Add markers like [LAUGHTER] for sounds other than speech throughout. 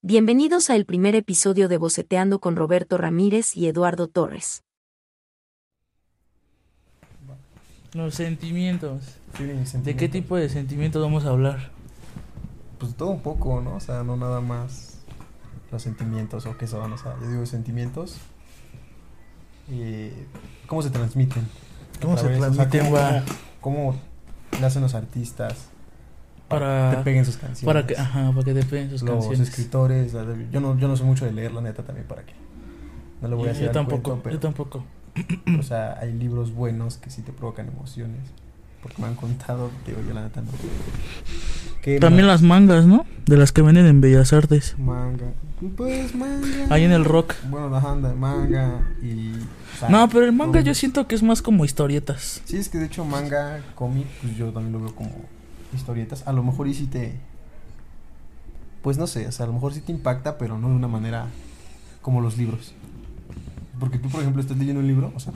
Bienvenidos a el primer episodio de Boceteando con Roberto Ramírez y Eduardo Torres. Los sentimientos. Sí, ¿De qué tipo de sentimientos vamos a hablar? Pues todo un poco, ¿no? O sea, no nada más los sentimientos o qué son, o sea, yo digo sentimientos. Y cómo se transmiten. ¿Cómo se través, o sea, transmiten, cómo nacen los artistas Para- que te peguen sus canciones. Para que, ajá, para que te peguen sus los canciones. escritores, la de- yo no, yo no soy mucho de leer, la neta, también para qué. No le voy a Yo, hacer yo tampoco, cuento, pero, yo tampoco. o sea, hay libros buenos que sí te provocan emociones. Porque me han contado, digo, yo la neta no. Que También las mangas, ¿no? De las que venden en Bellas Artes. Manga. Pues manga. Ahí en el rock. Bueno, la anda, manga y. o sea, No, pero el manga yo siento que es más como historietas. Sí, es que de hecho manga, cómic, pues yo también lo veo como historietas. A lo mejor y sí te. Pues no sé, o sea, a lo mejor sí te impacta, pero no de una manera como los libros. Porque tú, por ejemplo, estás leyendo un libro, o sea,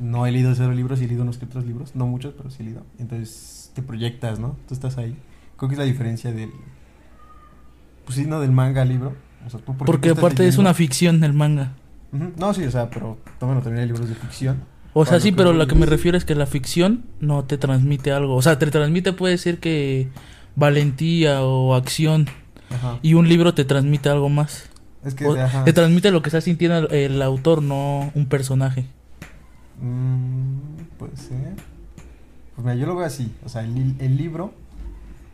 no he leído cero libros y he leído unos que otros libros, no muchos, pero sí he leído. Entonces te proyectas, ¿no? Tú estás ahí. Creo que es la diferencia del. Pues sí, no del manga al libro. O sea, tú, ¿por qué Porque aparte es una ficción el manga. No, sí, o sea, pero bueno, también hay libros de ficción. O sea, sí, pero lo que me refiero es que la ficción no te transmite algo. O sea, te transmite puede ser que valentía o acción. Ajá. Y un libro te transmite algo más. Es que, O- ajá. te transmite lo que está sintiendo el, el autor, no un personaje. Mm, puede ser. Pues mira, yo lo veo así. O sea, el, li- el libro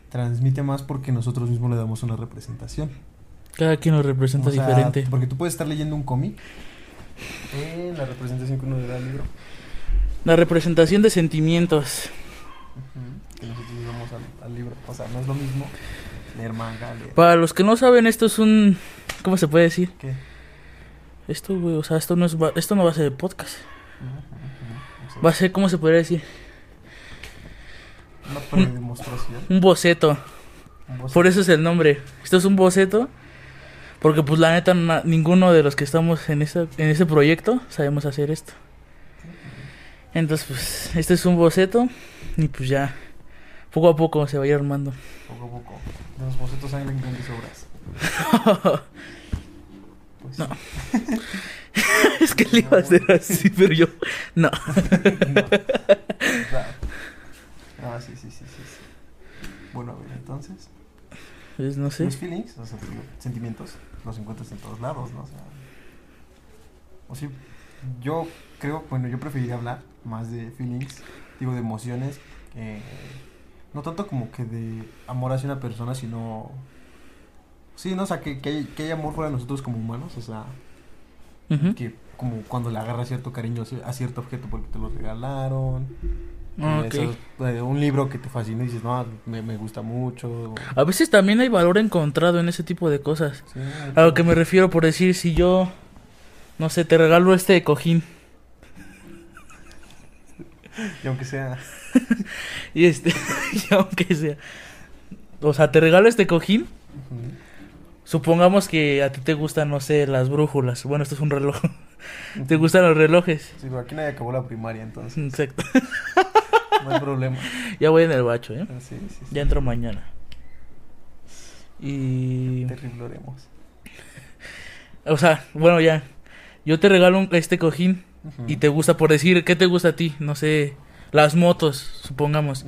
transmite más porque nosotros mismos le damos una representación. Cada quien lo representa O sea, diferente. Porque tú puedes estar leyendo un cómic en la representación que uno le da al libro. La representación de sentimientos. Que nosotros le damos al, al libro. O sea, no es lo mismo leer manga, leer. Para los que no saben, esto es un... ¿Cómo se puede decir? ¿Qué? Esto, güey, o sea, esto no, es, esto no va a ser de podcast. Va a ser, ¿cómo se podría decir? Una predemostración. Un boceto. un boceto. Por eso es el nombre. Esto es un boceto. Porque, pues, la neta, na- ninguno de los que estamos en, esta, en este proyecto sabemos hacer esto. Entonces, pues, este es un boceto. Y pues ya, poco a poco se va a ir armando. Poco a poco. De los bocetos salen grandes obras. Pues, [LAUGHS] No. [LAUGHS] es que le iba a hacer así, pero yo. No. [LAUGHS] no. Ah, sí, sí, sí, sí, sí. Bueno, a ver, entonces. Pues no sé. Los feelings, o sea, digo, sentimientos, los encuentras en todos lados, ¿no? O sea. O sí, yo creo, bueno, yo preferiría hablar más de feelings, digo, de emociones, que. No tanto como que de amor hacia una persona, sino. Sí, no, o sea, que, que, hay, que hay amor fuera de nosotros como humanos, o sea, que como cuando le agarras cierto cariño a cierto objeto porque te lo regalaron. Ah, eh, eso, un libro que te fascina y dices, no, me, me gusta mucho. A veces también hay valor encontrado en ese tipo de cosas. Sí, A lo que me refiero por decir, si yo, no sé, te regalo este cojín. Y aunque sea. [LAUGHS] Y este, [LAUGHS] y aunque sea. O sea, te regalo este cojín. Supongamos que a ti te gustan, no sé, las brújulas. Bueno, esto es un reloj. [LAUGHS] ¿Te gustan los relojes? Sí, pero aquí nadie acabó la primaria, entonces Exacto. No hay problema. [LAUGHS] Ya voy en el bacho, ¿eh? Sí, sí, sí. Ya entro mañana. Y... Terrible oremos. [LAUGHS] O sea, bueno, ya. Yo te regalo un- este cojín y te gusta, por decir, ¿qué te gusta a ti? No sé, las motos, supongamos.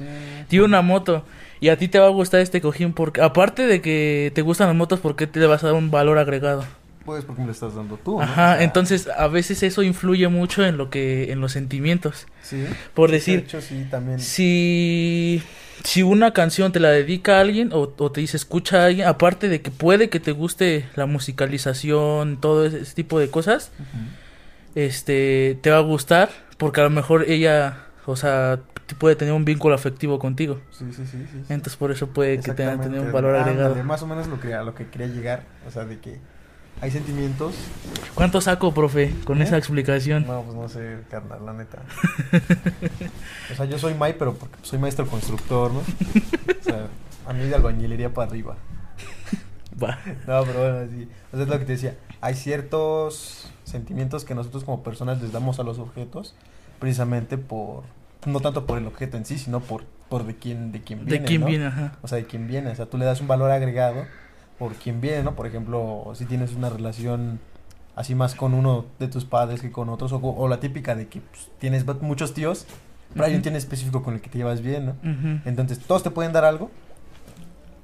Tiene una moto y a ti te va a gustar este cojín porque, aparte de que te gustan las motos, ¿por qué te le vas a dar un valor agregado? Pues porque me lo estás dando tú. ¿no? Ajá, O sea, entonces a veces eso influye mucho en lo que, en los sentimientos. Sí. Por decir, De hecho, sí, también. Si, si una canción te la dedica a alguien o, o te dice escucha a alguien, aparte de que puede que te guste la musicalización, todo ese, ese tipo de cosas, este, te va a gustar porque a lo mejor ella, o sea, puede tener un vínculo afectivo contigo. Sí, sí, sí. Entonces por eso puede que tenga tener un valor ándale, agregado. Más o menos lo que, a lo que quería llegar. O sea, de que hay sentimientos. ¿Cuánto saco, profe, con ¿Eh? esa explicación? No, pues no sé, carnal, la neta. [LAUGHS] o sea, yo soy May, pero porque soy maestro constructor, ¿no? O sea, a mí de albañilería para arriba. [LAUGHS] Va. No, pero bueno, sí. O sea, es lo que te decía. Hay ciertos sentimientos que nosotros como personas les damos a los objetos precisamente por no tanto por el objeto en sí, sino por por de quién de quién viene, ¿De quién ¿no? viene? Ajá. O sea, de quién viene, o sea, tú le das un valor agregado por quien viene, ¿no? Por ejemplo, si tienes una relación así más con uno de tus padres que con otros, o, o la típica de que pues, tienes muchos tíos, pero hay un tío específico con el que te llevas bien, ¿no? Entonces, todos te pueden dar algo,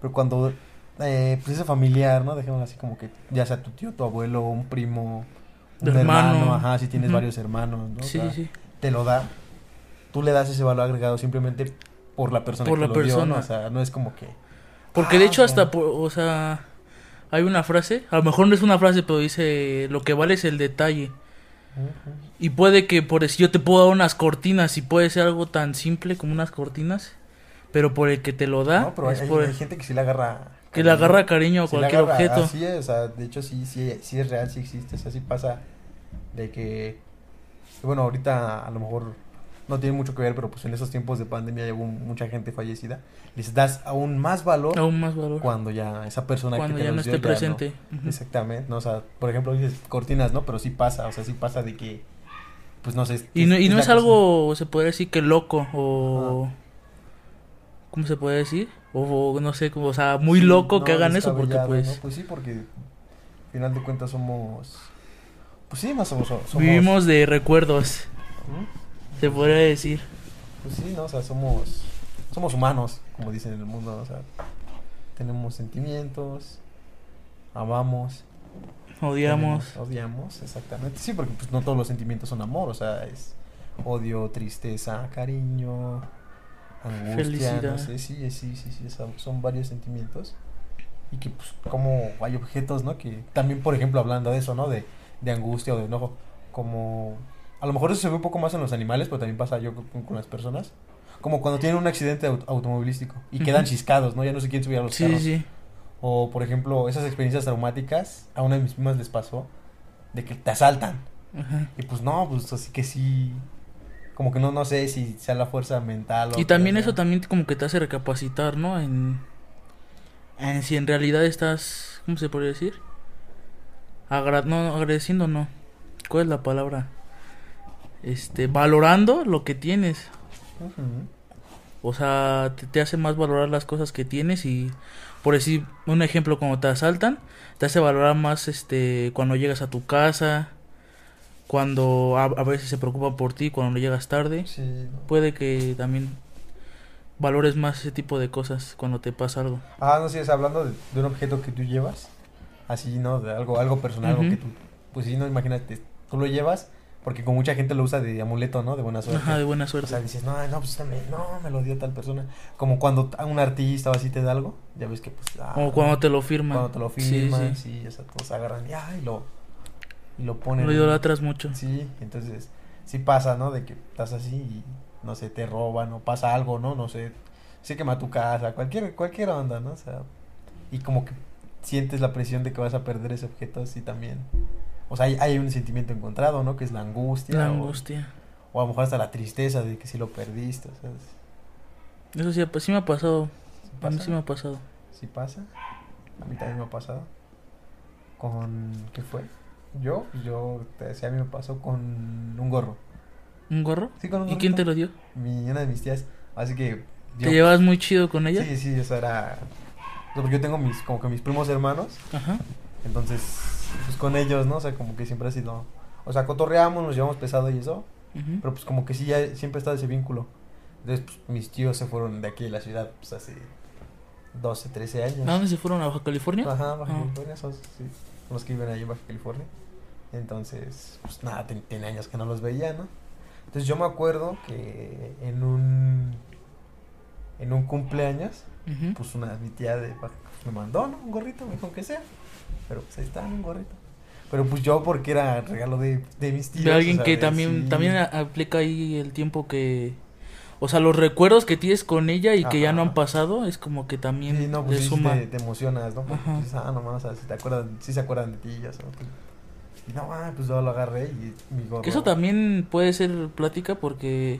pero cuando, eh, pues ese familiar, ¿no? Dejémoslo así como que, ya sea tu tío, tu abuelo, un primo, un Hermano. hermano, ajá, si tienes varios hermanos, ¿no? O Sí, sea, sí. te lo da, tú le das ese valor agregado simplemente por la persona Por que la lo dio, ¿no? O sea, no es como que... Porque de Ah, hecho ok. hasta, por- o sea, hay una frase, a lo mejor no es una frase, pero dice, lo que vale es el detalle. Y puede que por eso yo te puedo dar unas cortinas y puede ser algo tan simple como unas cortinas, pero por el que te lo da, No, pero hay, es hay- por hay el- gente que sí le agarra... que le agarra cariño a cualquier agarra- objeto. Así es, o sea, de hecho sí, sí, sí es real, sí existe, o sea, sí pasa de que, bueno, ahorita a lo mejor no tiene mucho que ver, pero pues en esos tiempos de pandemia hubo mucha gente fallecida, les das aún más valor Aún más valor. cuando ya esa persona Cuando que te ya no esté presente. Ujú. Exactamente, ¿no? O sea, por ejemplo, dices cortinas, ¿no? Pero sí pasa, o sea, sí pasa de que, pues no sé. Y no, y no es cosa- algo, se podría decir que loco o... ¿Cómo se puede decir? O, no sé, como, o sea, muy Sí, loco no, que hagan eso porque pues ¿no? Pues sí, porque al final de cuentas somos... Pues sí, más o menos somos... vivimos de recuerdos, ¿Mm? Se podría decir. Pues sí, ¿no? O sea, somos... Somos humanos, como dicen en el mundo, o sea... Tenemos sentimientos, amamos, Odiamos. tenemos- odiamos, exactamente. Sí, porque pues no todos los sentimientos son amor, o sea, es odio, tristeza, cariño, angustia, Felicidad. no sé, sí, sí, sí, sí, son, son varios sentimientos. Y que pues como hay objetos, ¿no? Que también, por ejemplo, hablando de eso, ¿no? De, de angustia o de enojo, como... A lo mejor eso se ve un poco más en los animales, pero también pasa yo con, con las personas. Como cuando tienen un accidente aut- automovilístico y quedan chiscados, ¿no? Ya no se quieren subir a los Sí, carros. sí. O, por ejemplo, esas experiencias traumáticas, a una de mis primas les pasó, de que te asaltan. Ajá. Y pues no, pues así que sí, como que no, no sé si sea la fuerza mental o... Y también eso también como que te hace recapacitar, ¿no? En, en si en realidad estás, ¿cómo se podría decir? Agra no, agradeciendo no. ¿Cuál es la palabra? Este, valorando lo que tienes. O sea, te, te hace más valorar las cosas que tienes y por decir un ejemplo cuando te asaltan, te hace valorar más este cuando llegas a tu casa, cuando a, a veces se preocupa por ti cuando llegas tarde. Sí, ¿no? Puede que también valores más ese tipo de cosas cuando te pasa algo. Ah, no sé, es hablando de, de un objeto que tú llevas, así, ¿no? De algo, algo personal, algo que tú, pues sí, no, imagínate, tú lo llevas porque con mucha gente lo usa de amuleto, ¿no? De buena suerte. Ajá, de buena O suerte. sea, dices, no, no, pues me, no, me lo dio tal persona. Como cuando a un artista o así te da algo, ya ves que pues... ah, o cuando te lo firman. cuando te lo Sí, firman, sí. sí, o sea, todos agarran y, ah, y lo, y lo ponen. Lo idolatras mucho. Sí, entonces sí pasa, ¿no? De que estás así y, no sé, te roban o pasa algo, ¿no? No sé, se quema tu casa, cualquier, cualquier onda, ¿no? O sea, y como que sientes la presión de que vas a perder ese objeto así también. O sea, hay, hay un sentimiento encontrado, ¿no? Que es la angustia. La angustia. O, a lo mejor hasta la tristeza de que sí lo perdiste, ¿sabes? Eso sí, pues sí me ha pasado. ¿Sí A mí sí me ha pasado. ¿Sí pasa? A mí también me ha pasado. Con... ¿Qué fue? Yo, yo te decía, a mí me pasó con un gorro. ¿Un gorro? Sí, con un ¿Y quién te lo dio? Mi, una de mis tías. Así que. ¿Te llevas muy chido con ella? Sí, sí, eso era. o sea, porque yo tengo mis, como que mis primos hermanos. Ajá. Entonces, pues con ellos, ¿no? O sea, como que siempre ha sido. O sea, cotorreamos, nos llevamos pesado y eso. Pero pues como que sí, ya siempre ha estado ese vínculo. Entonces, pues mis tíos se fueron de aquí de la ciudad, pues hace 12, 13 años. ¿A dónde se fueron? ¿A Baja California? Ajá, Baja Ah. California, sí, son los que viven ahí en Baja California. Entonces, pues nada, ten- tiene años que no los veía, ¿no? Entonces yo me acuerdo que en un en un cumpleaños, pues una mi tía de pues, me mandó, ¿no? Un gorrito, me dijo que sea. Pero pues ahí está, un gorrito. Pero pues yo porque era regalo de, de mis tíos. de alguien que también sí. también aplica ahí el tiempo que o sea los recuerdos que tienes con ella y que ya no han pasado es como que también Sí, no, pues sí, suma te, te emocionas, ¿no? Porque dices, ah, nomás, o sea, si te acuerdan, si se acuerdan de ti, ya sabes. Y no, ah, pues yo lo agarré y mi gorro. que eso también puede ser plática porque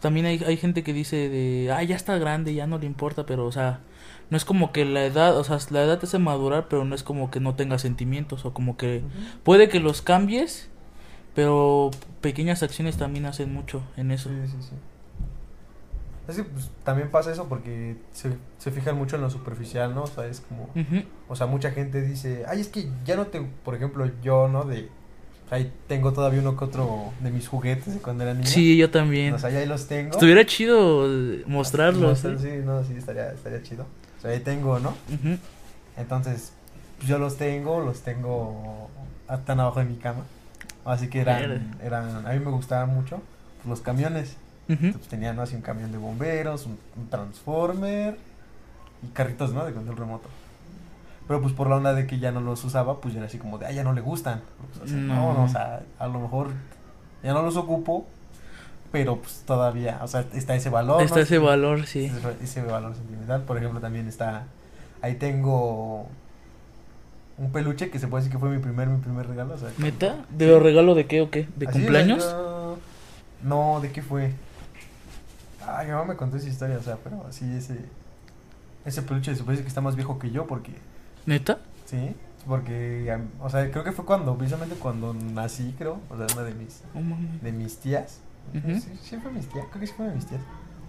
también hay, hay gente que dice de ah ya está grande ya no le importa pero o sea no es como que la edad o sea la edad te hace madurar pero no es como que no tengas sentimientos o como que puede que los cambies pero pequeñas acciones también hacen mucho en eso Sí, sí, sí. Es que pues, también pasa eso porque se, se fijan mucho en lo superficial, ¿no? O sea, es como... O sea, mucha gente dice, ay, es que ya no te... Por ejemplo, yo, ¿no? De... Ahí tengo todavía uno que otro de mis juguetes de cuando era niño. Sí, yo también. O sea, ya ahí los tengo. Estuviera chido mostrarlos. Mostrar, ¿eh? Sí, no, sí, estaría, estaría chido. O sea, ahí tengo, ¿no? Entonces, pues yo los tengo, los tengo tan abajo de mi cama. Así que eran, eran, a mí me gustaban mucho pues, los camiones. Entonces, tenían ¿no? así un camión de bomberos, un, un transformer y carritos, ¿no? De control remoto. Pero pues por la onda de que ya no los usaba, pues ya era así como de, ah, ya no le gustan. Pues, o sea, no. No. no, o sea, a lo mejor ya no los ocupo, pero pues todavía, o sea, está ese valor. ¿no? Está ese valor, sí. Ese, ese valor sentimental. Por ejemplo, también está. Ahí tengo un peluche que se puede decir que fue mi primer, mi primer regalo. O sea, ¿Neta? ¿De regalo de qué o qué? ¿De Así, cumpleaños? yo- No, ¿de qué fue? Ay, mi mamá me contó esa historia, o sea, pero así ese. Ese peluche se puede decir que está más viejo que yo porque. ¿Neta? Sí, porque. O sea, creo que fue cuando, precisamente cuando nací, creo. O sea, una de mis, mames. de mis tías. Ujú. sí, sí fue mis tías, creo que sí fue mis tías.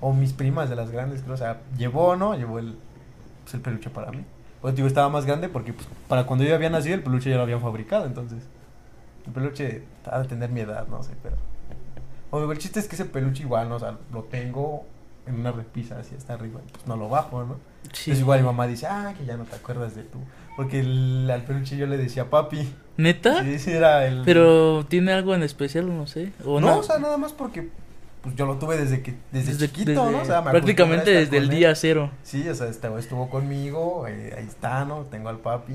O mis primas de las grandes, creo. O sea, llevó, ¿no? Llevó el, pues, el peluche para mí. Pues digo, estaba más grande porque pues, para cuando yo había nacido el peluche ya lo habían fabricado, entonces. El peluche ha de tener mi edad, no sé, pero. O el chiste es que ese peluche igual, ¿no? O sea, lo tengo en una repisa así hasta arriba, y, pues no lo bajo, ¿no? Sí. Entonces igual mi mamá dice, ah, que ya no te acuerdas de tú. Porque el- al peluche yo le decía papi. ¿Neta? Sí, sí, era el. Pero tiene algo en especial, no sé. O no, no, o sea, nada más porque pues yo lo tuve desde que desde, Desde- chiquito, desde- ¿no? O sea, me prácticamente desde el él. día cero. Sí, o sea, este, estuvo conmigo, eh, ahí está, ¿no? Tengo al papi.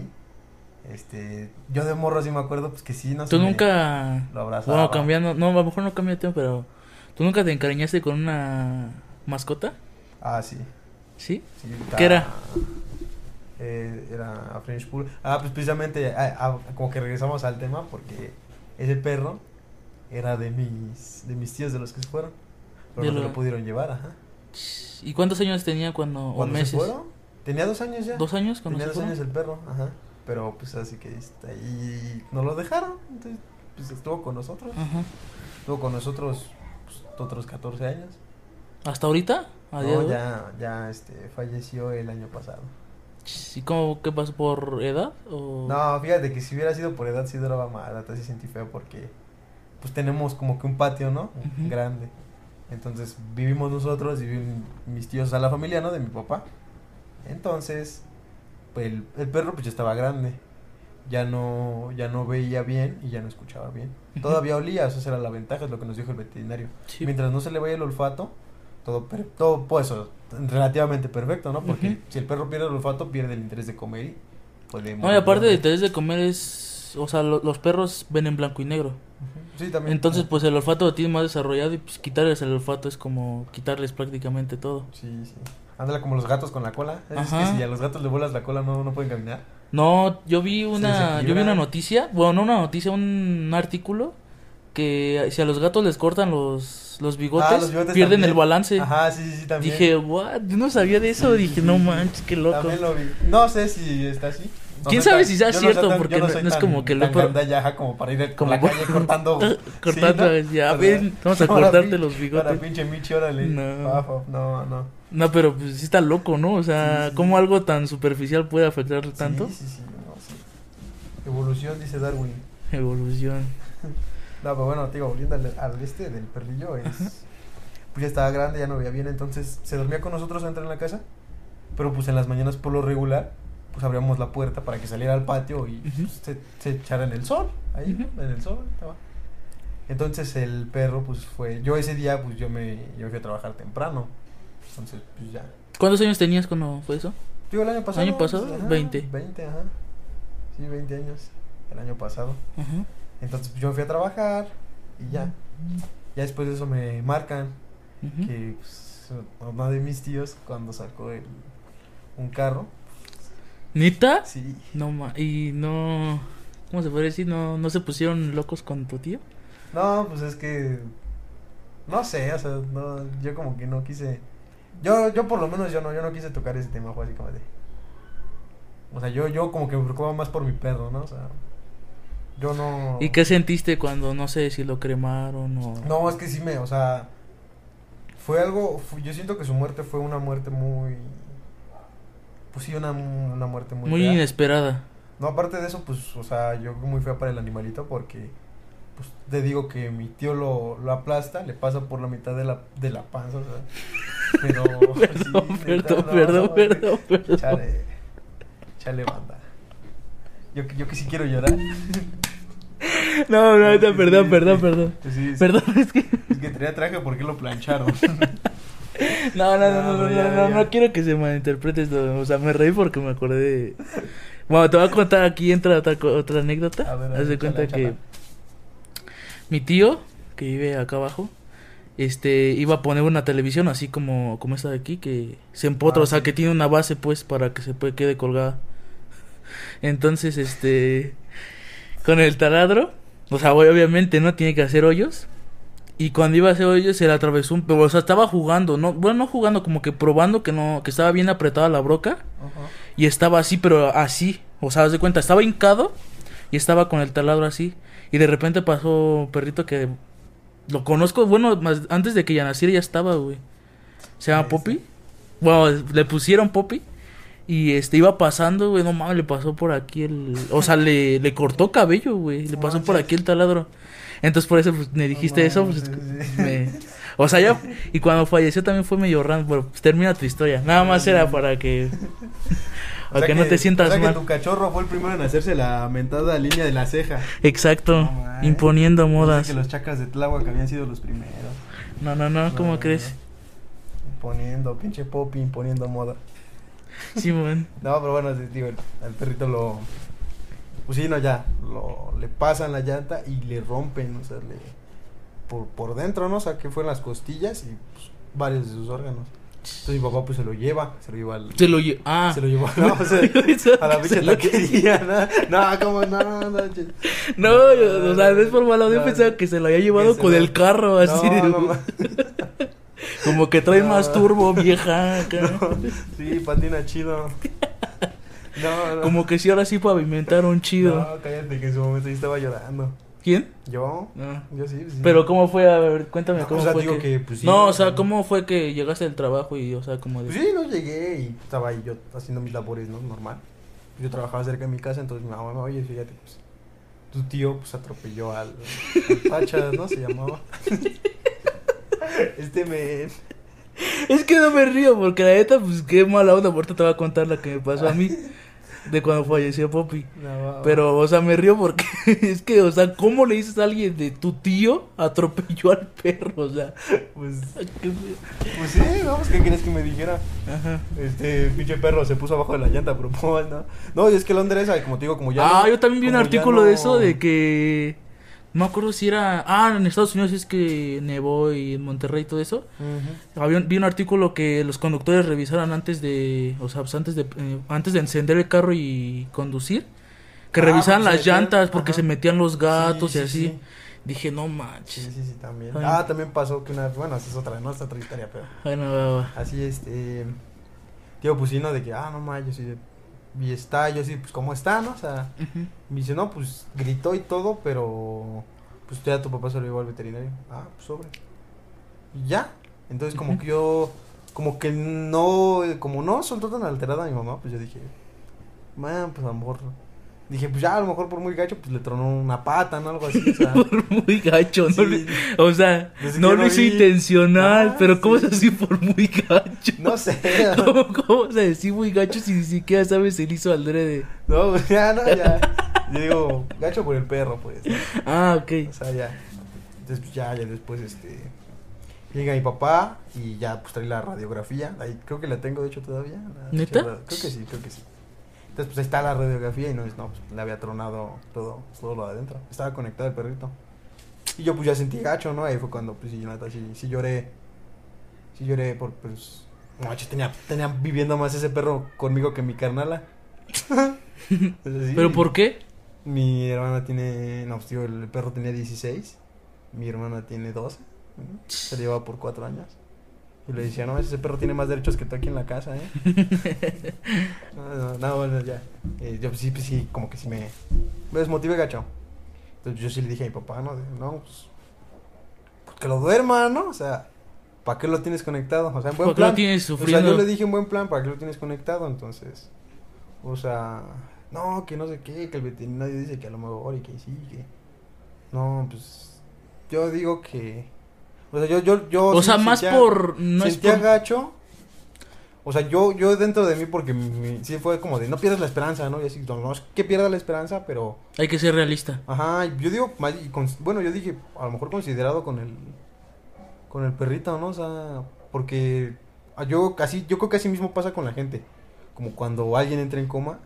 Este, yo de morro sí me acuerdo, pues que sí, no sé. Tú nunca... lo abrazaba. Bueno, cambiando... No, a lo mejor no cambia de tema, pero... ¿Tú nunca te encariñaste con una mascota? Ah, sí. ¿Sí? sí ¿Qué era? Eh, era a French Pool. Ah, pues precisamente, ah, ah, como que regresamos al tema porque ese perro era de mis, de mis tíos de los que se fueron. Pero De no se lo- lo pudieron llevar, ajá. ¿Y cuántos años tenía cuando... o ¿Cuándo se meses? fueron? Tenía dos años ya. ¿Dos años cuando Tenía se dos fueron? años el perro, ajá. Pero pues así que está ahí. No lo dejaron. Entonces, pues estuvo con nosotros. Ajá. Estuvo con nosotros pues, otros 14 años. ¿Hasta ahorita? ¿A día de No, ya, ya este, falleció el año pasado. ¿Y cómo, qué pasó? ¿Por edad? O... No, fíjate que si hubiera sido por edad, sí duraba más. Hasta sí sentí feo porque pues tenemos como que un patio, ¿no? Ujú. Grande. Entonces vivimos nosotros y viven mis tíos, a la familia, ¿no? De mi papá. Entonces, pues el, el perro pues ya estaba grande. Ya no, ya no veía bien y ya no escuchaba bien. Todavía olía, eso era la ventaja, es lo que nos dijo el veterinario. Sí. Mientras no se le vaya el olfato, todo, per- todo pues, eso, relativamente perfecto, ¿no? Porque si el perro pierde el olfato, pierde el interés de comer y puede No, y aparte de ¿no? interés de comer es... O sea, lo- los perros ven en blanco y negro. Sí, también. Entonces, pues el olfato lo tiene más desarrollado y pues quitarles el olfato es como quitarles prácticamente todo. Sí, sí. Ándala como los gatos con la cola. Es Ajá. que si a los gatos le vuelas la cola no, no pueden caminar. No, yo vi una, yo vi una noticia, bueno, no una noticia, un artículo que si a los gatos les cortan los, los bigotes, Ah, los bigotes pierden también. el balance. Ajá, sí, sí, sí, también. Dije, what, yo no sabía de eso, dije, no manches, qué loco. También lo vi. No sé si está así. No ¿Quién sabe tan- si sea no cierto? tan- Porque no- es como que lo gandalla, ajá, como para ir por Como la calle [LAUGHS] cortando. [LAUGHS] Cortando, Sí, ¿no? ya, ven, [LAUGHS] vamos a cortarte los bigotes. Ahora pinche Michi, órale. No. No, no. No, pero pues sí está loco, ¿no? O sea, Sí, sí, ¿cómo algo tan superficial puede afectar tanto? Sí, sí, sí. Evolución, dice Darwin. Evolución. No, pero bueno, te digo, volviendo al, al este del perrillo, es. Pues ya estaba grande, ya no veía bien, entonces se dormía con nosotros dentro en la casa. Pero pues en las mañanas por lo regular, pues abríamos la puerta para que saliera al patio y Ujú. pues, se, se echara en el sol. Ahí, Ujú. ¿no? en el sol. estaba. Entonces el perro, pues fue. Yo ese día, pues yo me, yo fui a trabajar temprano. Entonces, pues ya. ¿Cuántos años tenías cuando fue eso? Digo, el año pasado. ¿Año pasado? pues, ajá, 20. 20, ajá. Sí, 20 años. El año pasado. Ajá. Entonces pues, yo me fui a trabajar y ya. Ya después de eso me marcan que pues, uno de mis tíos cuando sacó el, un carro, ¿Nita? sí, No, ma y no... ¿Cómo se puede decir? ¿No, ¿No se pusieron locos con tu tío? no, pues es que no sé, o sea, no, yo como que no quise, yo, yo por lo menos yo no, yo no quise tocar ese tema, fue así como de, o sea, yo, yo como que me preocupaba más por mi perro, ¿no? O sea, yo no. ¿Y qué sentiste cuando, no sé, si lo cremaron o... No, es que sí me, o sea, Fue algo, yo siento que su muerte fue una muerte muy... Pues sí, una, una muerte muy... Muy fea. inesperada. No, aparte de eso, pues, o sea, yo muy fea para el animalito porque, pues, te digo que mi tío lo, lo aplasta, le pasa por la mitad de la, de la panza, o sea, pero... [LAUGHS] Perdón, sí, neta, perdón, no, perdón, no, perdón, perdón. Chale, chale banda. Yo, que- yo que sí quiero llorar. [LAUGHS] No, no, perdón, sí, perdón, sí. perdón. Sí. Perdón, es que. Es que tenía traje porque lo plancharon. [LAUGHS] No, no, no, No, no, no, ya, no, ya. no quiero que se malinterprete esto. O sea, me reí porque me acordé de. Bueno, te voy a contar aquí entra otra, otra anécdota. A ver, a Haz ver, de cuenta échala, que échala. mi tío, que vive acá abajo, este, iba a poner una televisión así como, como esta de aquí, que se empotra, Ah, o sea, que tiene una base pues para que se puede, quede colgada. Entonces, este, con el taladro, o sea, obviamente no tiene que hacer hoyos. Y cuando iba a hacer hoyos se le atravesó un, pero, o sea, estaba jugando, no, bueno, no jugando, como que probando que no, que estaba bien apretada la broca. Y estaba así, pero así. O sea, haz de cuenta, estaba hincado y estaba con el taladro así. Y de repente pasó un perrito que lo conozco, bueno, más antes de que ya naciera ya estaba, güey. Se llama Poppy. Bueno, le pusieron Poppy. Y este iba pasando, güey, no mames, le pasó por aquí el. O sea, le, le cortó cabello, güey. Le pasó por aquí el taladro. Entonces por eso pues, me dijiste eso, pues, me- O sea, ya. Y cuando falleció también fue medio random. Pero pues, termina tu historia. Nada más era para que. [LAUGHS] O Para sea que no te sientas o sea mal. que tu cachorro fue el primero en hacerse la mentada línea de la ceja. Exacto, No imponiendo modas. que los chacas de Tláhuac habían sido los primeros. No, no, no, ¿cómo No, crees? Imponiendo, pinche Poppy, imponiendo moda. Sí. No, pero bueno, digo, el- al perrito lo. Pues sí, no, ya. Lo, le pasan la llanta y le rompen, o sea, le. Por, por dentro, ¿no? O sea, que fue en las costillas y pues, varios de sus órganos. Entonces mi papá, pues se lo lleva, se lo lleva al. Se lo lle- Ah. Se lo llevó, no, o sea, a la pinche taquería, no, no, como, no, no, no, No, yo- o sea, no es por malo. Yo pensaba que se lo había llevado con el carro, así. No, no, [LAUGHS] como que trae No. más turbo, vieja. [LAUGHS] no, sí, patina chido. [LAUGHS] No, no. Como que si ahora sí pavimentaron chido. No, cállate, que en su momento yo estaba llorando. ¿Quién? ¿Yo? No. Yo sí, sí. Pero ¿cómo fue? A ver, cuéntame cómo o sea, fue digo que... que, pues, sí, no, o sea, ¿cómo fue que llegaste del trabajo y, o sea, como de... Pues sí, no llegué y estaba ahí yo haciendo mis labores, ¿no? Normal. Yo trabajaba cerca de mi casa, entonces mi mamá me oye, fíjate, pues, tu tío, pues, atropelló al, al Pachas, ¿no? Se llamaba. [LAUGHS] este me... Es que no me río porque la neta, pues qué mala onda. Ahorita te voy a contar la que me pasó a mí de cuando falleció Poppy. [LAUGHS] No, Pero, o sea, me río porque [LAUGHS] es que, o sea, ¿cómo le dices a alguien de tu tío atropelló al perro? O sea, Pues, pues sí, vamos, ¿qué quieres que me dijera? Ajá. Este pinche perro se puso abajo de la llanta a [LAUGHS] propósito, ¿no? No, y es que Londres, como te digo, como ya... Ah, no- yo también vi un artículo de eso de que. No me acuerdo si era. Ah, en Estados Unidos es que nevó y en Monterrey y todo eso. Había, un- vi un artículo que los conductores revisaran antes de. O sea, pues antes de, eh, antes de encender el carro y conducir. Que Ah, revisaran las metían- llantas porque ajá. se metían los gatos Sí, y sí, así. sí. Dije, no Sí, manches. sí, sí, también. Ay. Ah, también pasó que una... Bueno, esa es otra, ¿no? Esta otra historia, pero... Bueno, va, va. Así, este... Tío, pues sí, ¿no? De que, ah, no yo sí... de- Y está, yo sí, pues, ¿cómo está, no? O sea, me dice, no, pues, gritó y todo, pero... Pues ya tu papá se lo llevó al veterinario. Ah, pues, sobre. Y ya. Entonces, como que yo... Como que no... Como no soltó tan alterada a mi mamá, pues yo dije... Man, pues, a lo mejor... Dije, pues ya, a lo mejor por muy gacho, pues le tronó una pata, ¿no? Algo así, o sea... [LAUGHS] Por muy gacho, no le- o sea, no lo hizo vi. intencional, Ah, pero ¿cómo sí. es así por muy gacho? No sé. [LAUGHS] ¿Cómo, cómo a decir muy gacho si ni siquiera sabes si él hizo adrede? No, ya, no, ya. Yo digo, gacho por el perro, pues. Ah, ok. O sea, ya. Entonces, pues, ya, ya después, este. Llega mi papá y ya, pues trae la radiografía. Ahí creo que la tengo, de hecho, todavía. la ¿Neta? Creo que sí, creo que sí. Entonces, pues ahí está la radiografía y no, no pues, le había tronado todo, todo lo de adentro. Estaba conectado el perrito. Y yo, pues ya sentí gacho, ¿no? Ahí fue cuando, pues sí, neta, sí, sí lloré. Sí lloré por, pues. No, yo tenía, tenía viviendo más ese perro conmigo que mi carnala. [LAUGHS] Entonces, sí. ¿Pero por qué? Mi hermana tiene. No, pues el perro tenía 16. Mi hermana tiene 12. ¿no? Se le llevaba por 4 años. Y le decía, no, ese perro tiene más derechos que tú aquí en la casa, ¿eh? [LAUGHS] no, no, no, bueno, ya. Eh, yo sí, pues sí, como que sí me. Me desmotivé, gacho. Entonces yo sí le dije a mi papá, ¿no? No, pues. pues que lo duerma, ¿no? O sea, ¿para qué lo tienes conectado? O sea, en buen ¿Por qué lo plan. tienes O sea, sufriendo? yo le dije en buen plan, ¿para qué lo tienes conectado? Entonces, o sea, no, que no sé qué, que el veterinario dice que a lo mejor y que sí, que... No, pues, yo digo que... O sea, yo, yo, yo... O sí sea, más sentía- por... No es sentía por... gacho. O sea, yo, yo dentro de mí, porque mi- sí fue como de no pierdas la esperanza, ¿no? Y así, no, no es que pierda la esperanza, pero Hay que ser realista. Ajá, yo digo, bueno, yo dije, a lo mejor considerado con el con el perrito, ¿no? O sea, porque ah, yo casi yo creo que así mismo pasa con la gente, como cuando alguien entra en coma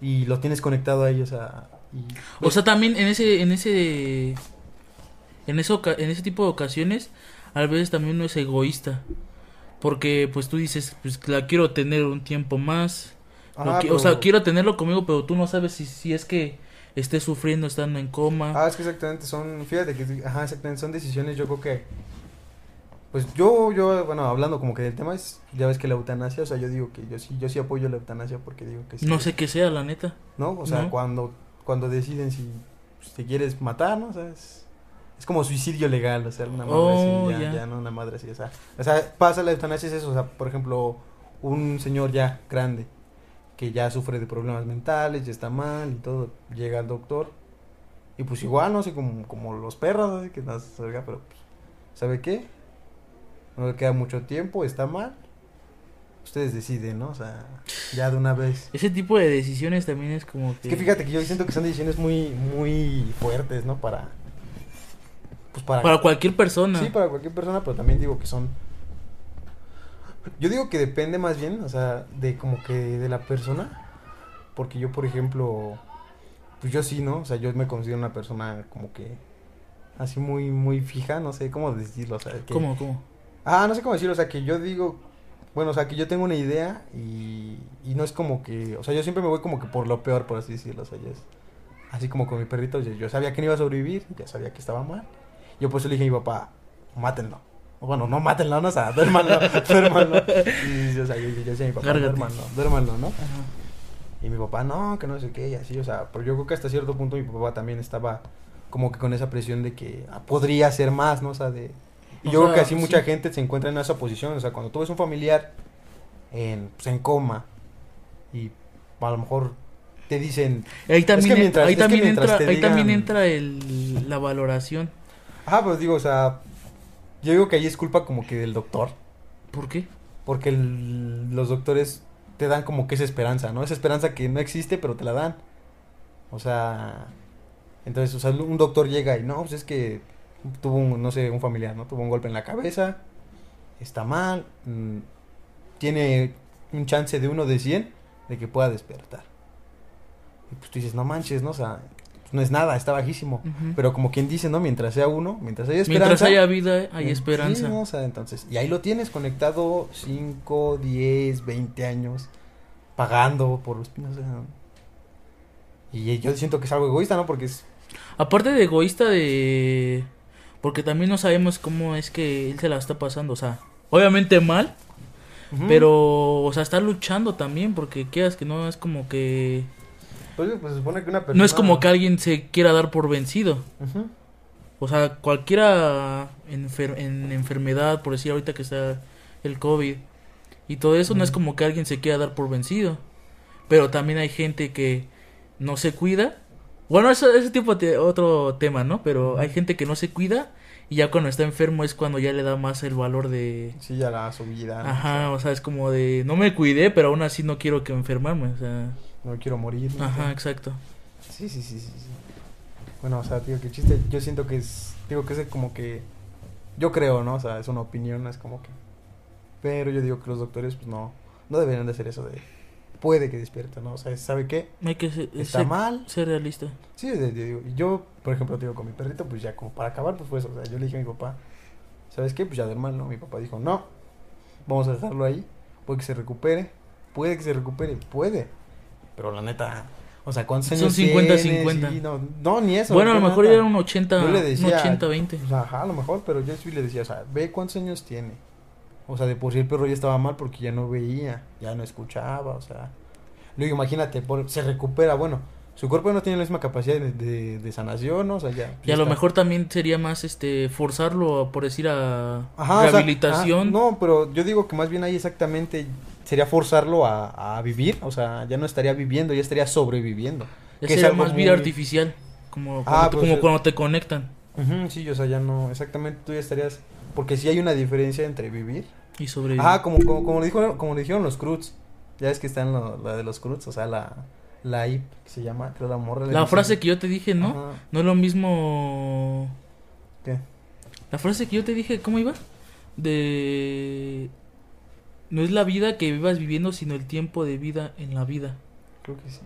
y lo tienes conectado ahí, o sea, y, O sea, también en ese... En ese... En, eso, en ese tipo de ocasiones, a veces también uno es egoísta. Porque, pues, tú dices, pues, la quiero tener un tiempo más. qui- O sea, quiero tenerlo conmigo, pero tú no sabes si, si es que esté sufriendo estando en coma. Ah, es que exactamente son, fíjate que, ajá, exactamente son decisiones, yo creo que, pues yo, yo, bueno, hablando como que del tema es, ya ves que la eutanasia, o sea, yo digo que yo sí, yo sí apoyo la eutanasia porque digo que sí. no sé qué sea, la neta. ¿no? O sea, ¿No? cuando, cuando deciden si pues, te quieres matar, ¿no? O sea, es, es como suicidio legal, o sea, una madre Oh, así, ya, ya. ya, no una madre así, o sea, o sea, pasa la eutanasia es eso, o sea, por ejemplo, un señor ya grande que ya sufre de problemas mentales, ya está mal y todo, llega al doctor y pues igual, no sé, como, como los perros, así que no se salga, pero pues, ¿sabe qué? No le queda mucho tiempo, está mal. Ustedes deciden, ¿no? O sea, ya de una vez. Ese tipo de decisiones también es como que... Es que fíjate que yo siento que son decisiones muy, muy fuertes, ¿no? Para. Pues para. Para cualquier persona. Sí, para cualquier persona, pero también digo que son. Yo digo que depende más bien, o sea, de como que de la persona. Porque yo, por ejemplo. Pues yo sí, ¿no? O sea, yo me considero una persona como que. Así muy, muy fija, no sé cómo decirlo, o sea. Que, ¿Cómo, cómo? Ah, no sé cómo decirlo, o sea, que yo digo, bueno, o sea, que yo tengo una idea y, y no es como que, o sea, yo siempre me voy como que por lo peor, por así decirlo, o sea, ya es así como con mi perrito, yo, yo sabía que no iba a sobrevivir, ya sabía que estaba mal. Yo pues le dije a mi papá, mátenlo. Bueno, no mátenlo, no, o sea, [LAUGHS] duérmanlo, duérmanlo. Y, o sea, yo, decía a mi papá, Gárgate. duérmanlo, duérmanlo, ¿no? Ajá. Y mi papá, no, que no sé qué, y así, o sea, pero yo creo que hasta cierto punto mi papá también estaba como que con esa presión de que ah, podría ser más, ¿no? O sea, de... Y O yo creo que así mucha sí. gente se encuentra en esa posición, o sea, cuando tú ves un familiar en, pues, en coma y a lo mejor te dicen, Ahí también, mientras- ahí es que también mientras entra, también entra el, la valoración. Ah, pues digo, o sea, yo digo que ahí es culpa como que del doctor, ¿Por qué? porque el- los doctores te dan como que esa esperanza, ¿no? Esa esperanza que no existe, pero te la dan. O sea, entonces, o sea, un doctor llega y no, pues es que tuvo un, no sé, un familiar, ¿no? Tuvo un golpe en la cabeza, está mal, mm, tiene un chance de uno de 100 de que pueda despertar. Y pues tú dices, no manches, ¿no? O sea, no es nada, está bajísimo. Pero como quien dice, ¿no? Mientras sea uno, mientras haya esperanza. Mientras haya vida, hay Mm, esperanza. sí, no, o sea, entonces, y ahí lo tienes conectado 5, 10, 20 años, pagando por los no sé, Y yo siento que es algo egoísta, ¿no? Porque es... Aparte de egoísta de... Porque también no sabemos cómo es que él se la está pasando. O sea, obviamente mal, pero... O sea, está luchando también porque quieras que no es como que... Pues, pues, se supone que una persona... No es como que alguien se quiera dar por vencido. O sea, cualquiera enfer- en enfermedad, por decir ahorita que está el COVID y todo eso, no es como que alguien se quiera dar por vencido. Pero también hay gente que no se cuida. Bueno, eso, ese tipo de otro tema, ¿no? Pero hay gente que no se cuida y ya cuando está enfermo es cuando ya le da más el valor de... Sí, ya la subida. ¿no? Ajá, O o sea, es como de... No me cuidé, pero aún así no quiero que enfermarme, o sea... no quiero morir. ¿no? Ajá, exacto. Sí, sí, sí, sí, sí. Bueno, o sea, digo que chiste, yo siento que es, digo que es como que, yo creo, ¿no? O sea, es una opinión, es como que, pero yo digo que los doctores, pues no, no deberían de hacer eso de, puede que despierta, ¿no? O sea, ¿sabe qué? Hay que ser, Está ser- mal. ser realista. Sí, de- de- yo, por ejemplo, digo, con mi perrito, pues ya como para acabar, pues fue eso, o sea, yo le dije a mi papá, ¿sabes qué? Pues ya duerma, ¿no? Mi papá dijo, no, vamos a dejarlo ahí, puede que se recupere, puede que se recupere, puede, pero la neta... O sea, ¿cuántos Son años 50, tiene? 50. Sí, no, no, ni eso. bueno, a lo mejor era un 80, Yo le un decía- 80, 20. O sea, ajá, a lo mejor, pero yo sí le decía, o sea, ve cuántos años tiene. O sea, de por sí el perro ya estaba mal porque ya no veía, ya no escuchaba, o sea. Luego imagínate, por- se recupera, bueno, su cuerpo no tiene la misma capacidad de, de, de sanación, ¿no? O sea, ya. Y a lo mejor también sería más este forzarlo, por decir, a Ajá, o sea, rehabilitación. ajá, no, pero yo digo que más bien ahí exactamente sería forzarlo a, a vivir, o sea, ya no estaría viviendo, ya estaría sobreviviendo. Ya que es sería algo más vida artificial, como, Ah, cuando, te- pues, como cuando te conectan sí, o sea, ya no, exactamente, tú ya estarías, porque sí hay una diferencia entre vivir. y sobrevivir. Ajá, como, como, como, le dijo, como le dijeron los Cruz, ya es que están lo- la de los Cruz, o sea, la, la IP que se llama, creo la morra. la frase que yo te dije, ¿no? Ajá, No es lo mismo... ¿qué? La frase que yo te dije, ¿cómo iba? De... No es la vida que vivas viviendo, sino el tiempo de vida en la vida. Creo que sí.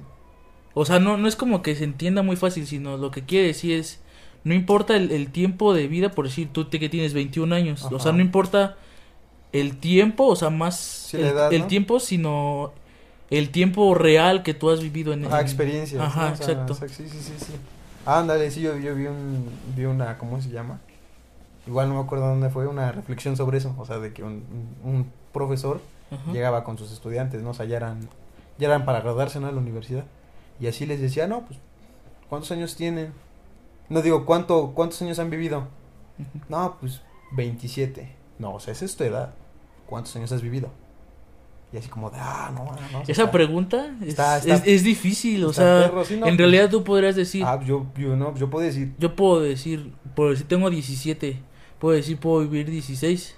O sea, no, no es como que se entienda muy fácil, sino lo que quiere decir es, no importa el, el tiempo de vida, por decir tú te- que tienes 21 años, o sea, no importa el tiempo, o sea, más la el, edad, el tiempo, sino el tiempo real que tú has vivido en Ah, en- experiencias. Ajá, ¿no? O sea, exacto. exact- Sí, sí, sí, sí. Ándale, sí, yo, yo vi un, vi una, ¿cómo se llama? Igual no me acuerdo dónde fue, una reflexión sobre eso, o sea, de que un, un, profesor llegaba con sus estudiantes, ¿no? O sea, ya eran, ya eran para graduarse, ¿no? A la universidad. Y así les decía, no, pues, ¿cuántos años tienen? No digo, ¿cuánto, ¿cuántos años han vivido? Ujú. No, pues, 27. No, o sea, esa es tu edad. ¿Cuántos años has vivido? Y así como de, ah, no, no. no, Esa está- pregunta es, está- está- es, es difícil, o sea, perro, sí, no, en pues, realidad tú podrías decir, Ah, yo, yo, no, yo puedo decir, yo puedo decir, por decir tengo 17, puedo decir puedo vivir 16,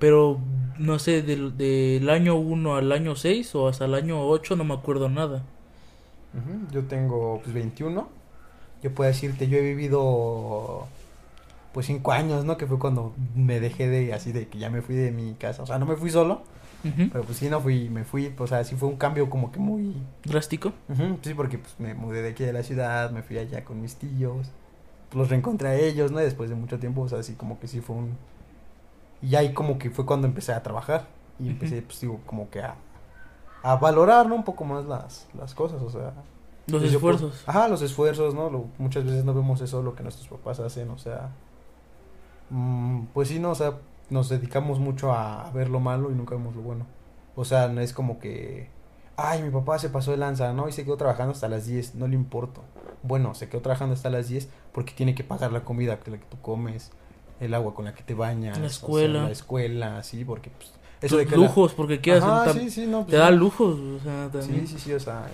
pero no sé, del, del año 1 al año 6 o hasta el año 8 no me acuerdo nada. Yo tengo pues 21. Yo puedo decirte, yo he vivido pues 5 años, ¿no? Que fue cuando me dejé de así de que ya me fui de mi casa. O sea, no me fui solo, pero pues sí, no fui, me fui. O sea, sí fue un cambio como que muy... Drástico. Sí, porque pues me mudé de aquí de la ciudad, me fui allá con mis tíos. Pues, los reencontré a ellos, ¿no? Después de mucho tiempo, o sea, así como que sí fue un... Y ahí como que fue cuando empecé a trabajar. Y empecé, pues digo, como que a, a valorar, ¿no? Un poco más las, las cosas, o sea... Los pues, yo esfuerzos. Ajá, los esfuerzos, ¿no? Lo- muchas veces no vemos eso, lo que nuestros papás hacen, o sea... mm, pues sí, ¿no? O sea, nos dedicamos mucho a, a ver lo malo y nunca vemos lo bueno. O sea, no es como que... Ay, mi papá se pasó de lanza, ¿no? Y se quedó trabajando hasta las 10, no le importa. Bueno, se quedó trabajando hasta las 10 porque tiene que pagar la comida que, la que tú comes, el agua con la que te bañas. La o sea, escuela. la escuela, sí, porque pues... Tus de que la- lujos, porque quieras Ajá, sí, sí, no, pues, te da sí. lujos, o sea, también. Sí, sí, sí, o sea...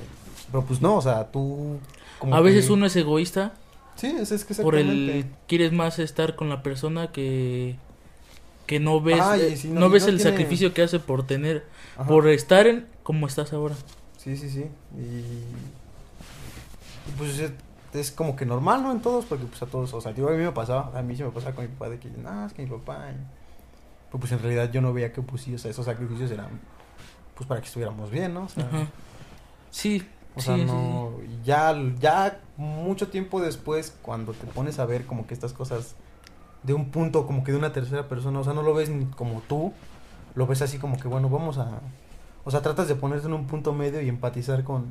Pero pues no, o sea, tú... como A veces que- uno es egoísta Sí, es, es que por el quieres más estar con la persona que que no ves eh, si no, no- ves no el tiene- sacrificio que hace por tener Ajá. por estar en como estás ahora. Sí, sí, sí. Y pues es, como que normal, ¿no? En todos, porque pues a todos, o sea, digo, a mí me pasaba, a mí se me pasaba con mi papá de que, no, es que mi papá... Pero pues en realidad yo no veía que pues sí, o sea, esos sacrificios eran pues para que estuviéramos bien, ¿no? O sea, Ajá. Sí, o sí, sea sí, no... Ya, ya mucho tiempo después, cuando te pones a ver como que estas cosas de un punto, como que de una tercera persona, o sea, no lo ves ni como tú, lo ves así como que, bueno, vamos a... O sea, tratas de ponerte en un punto medio y empatizar con,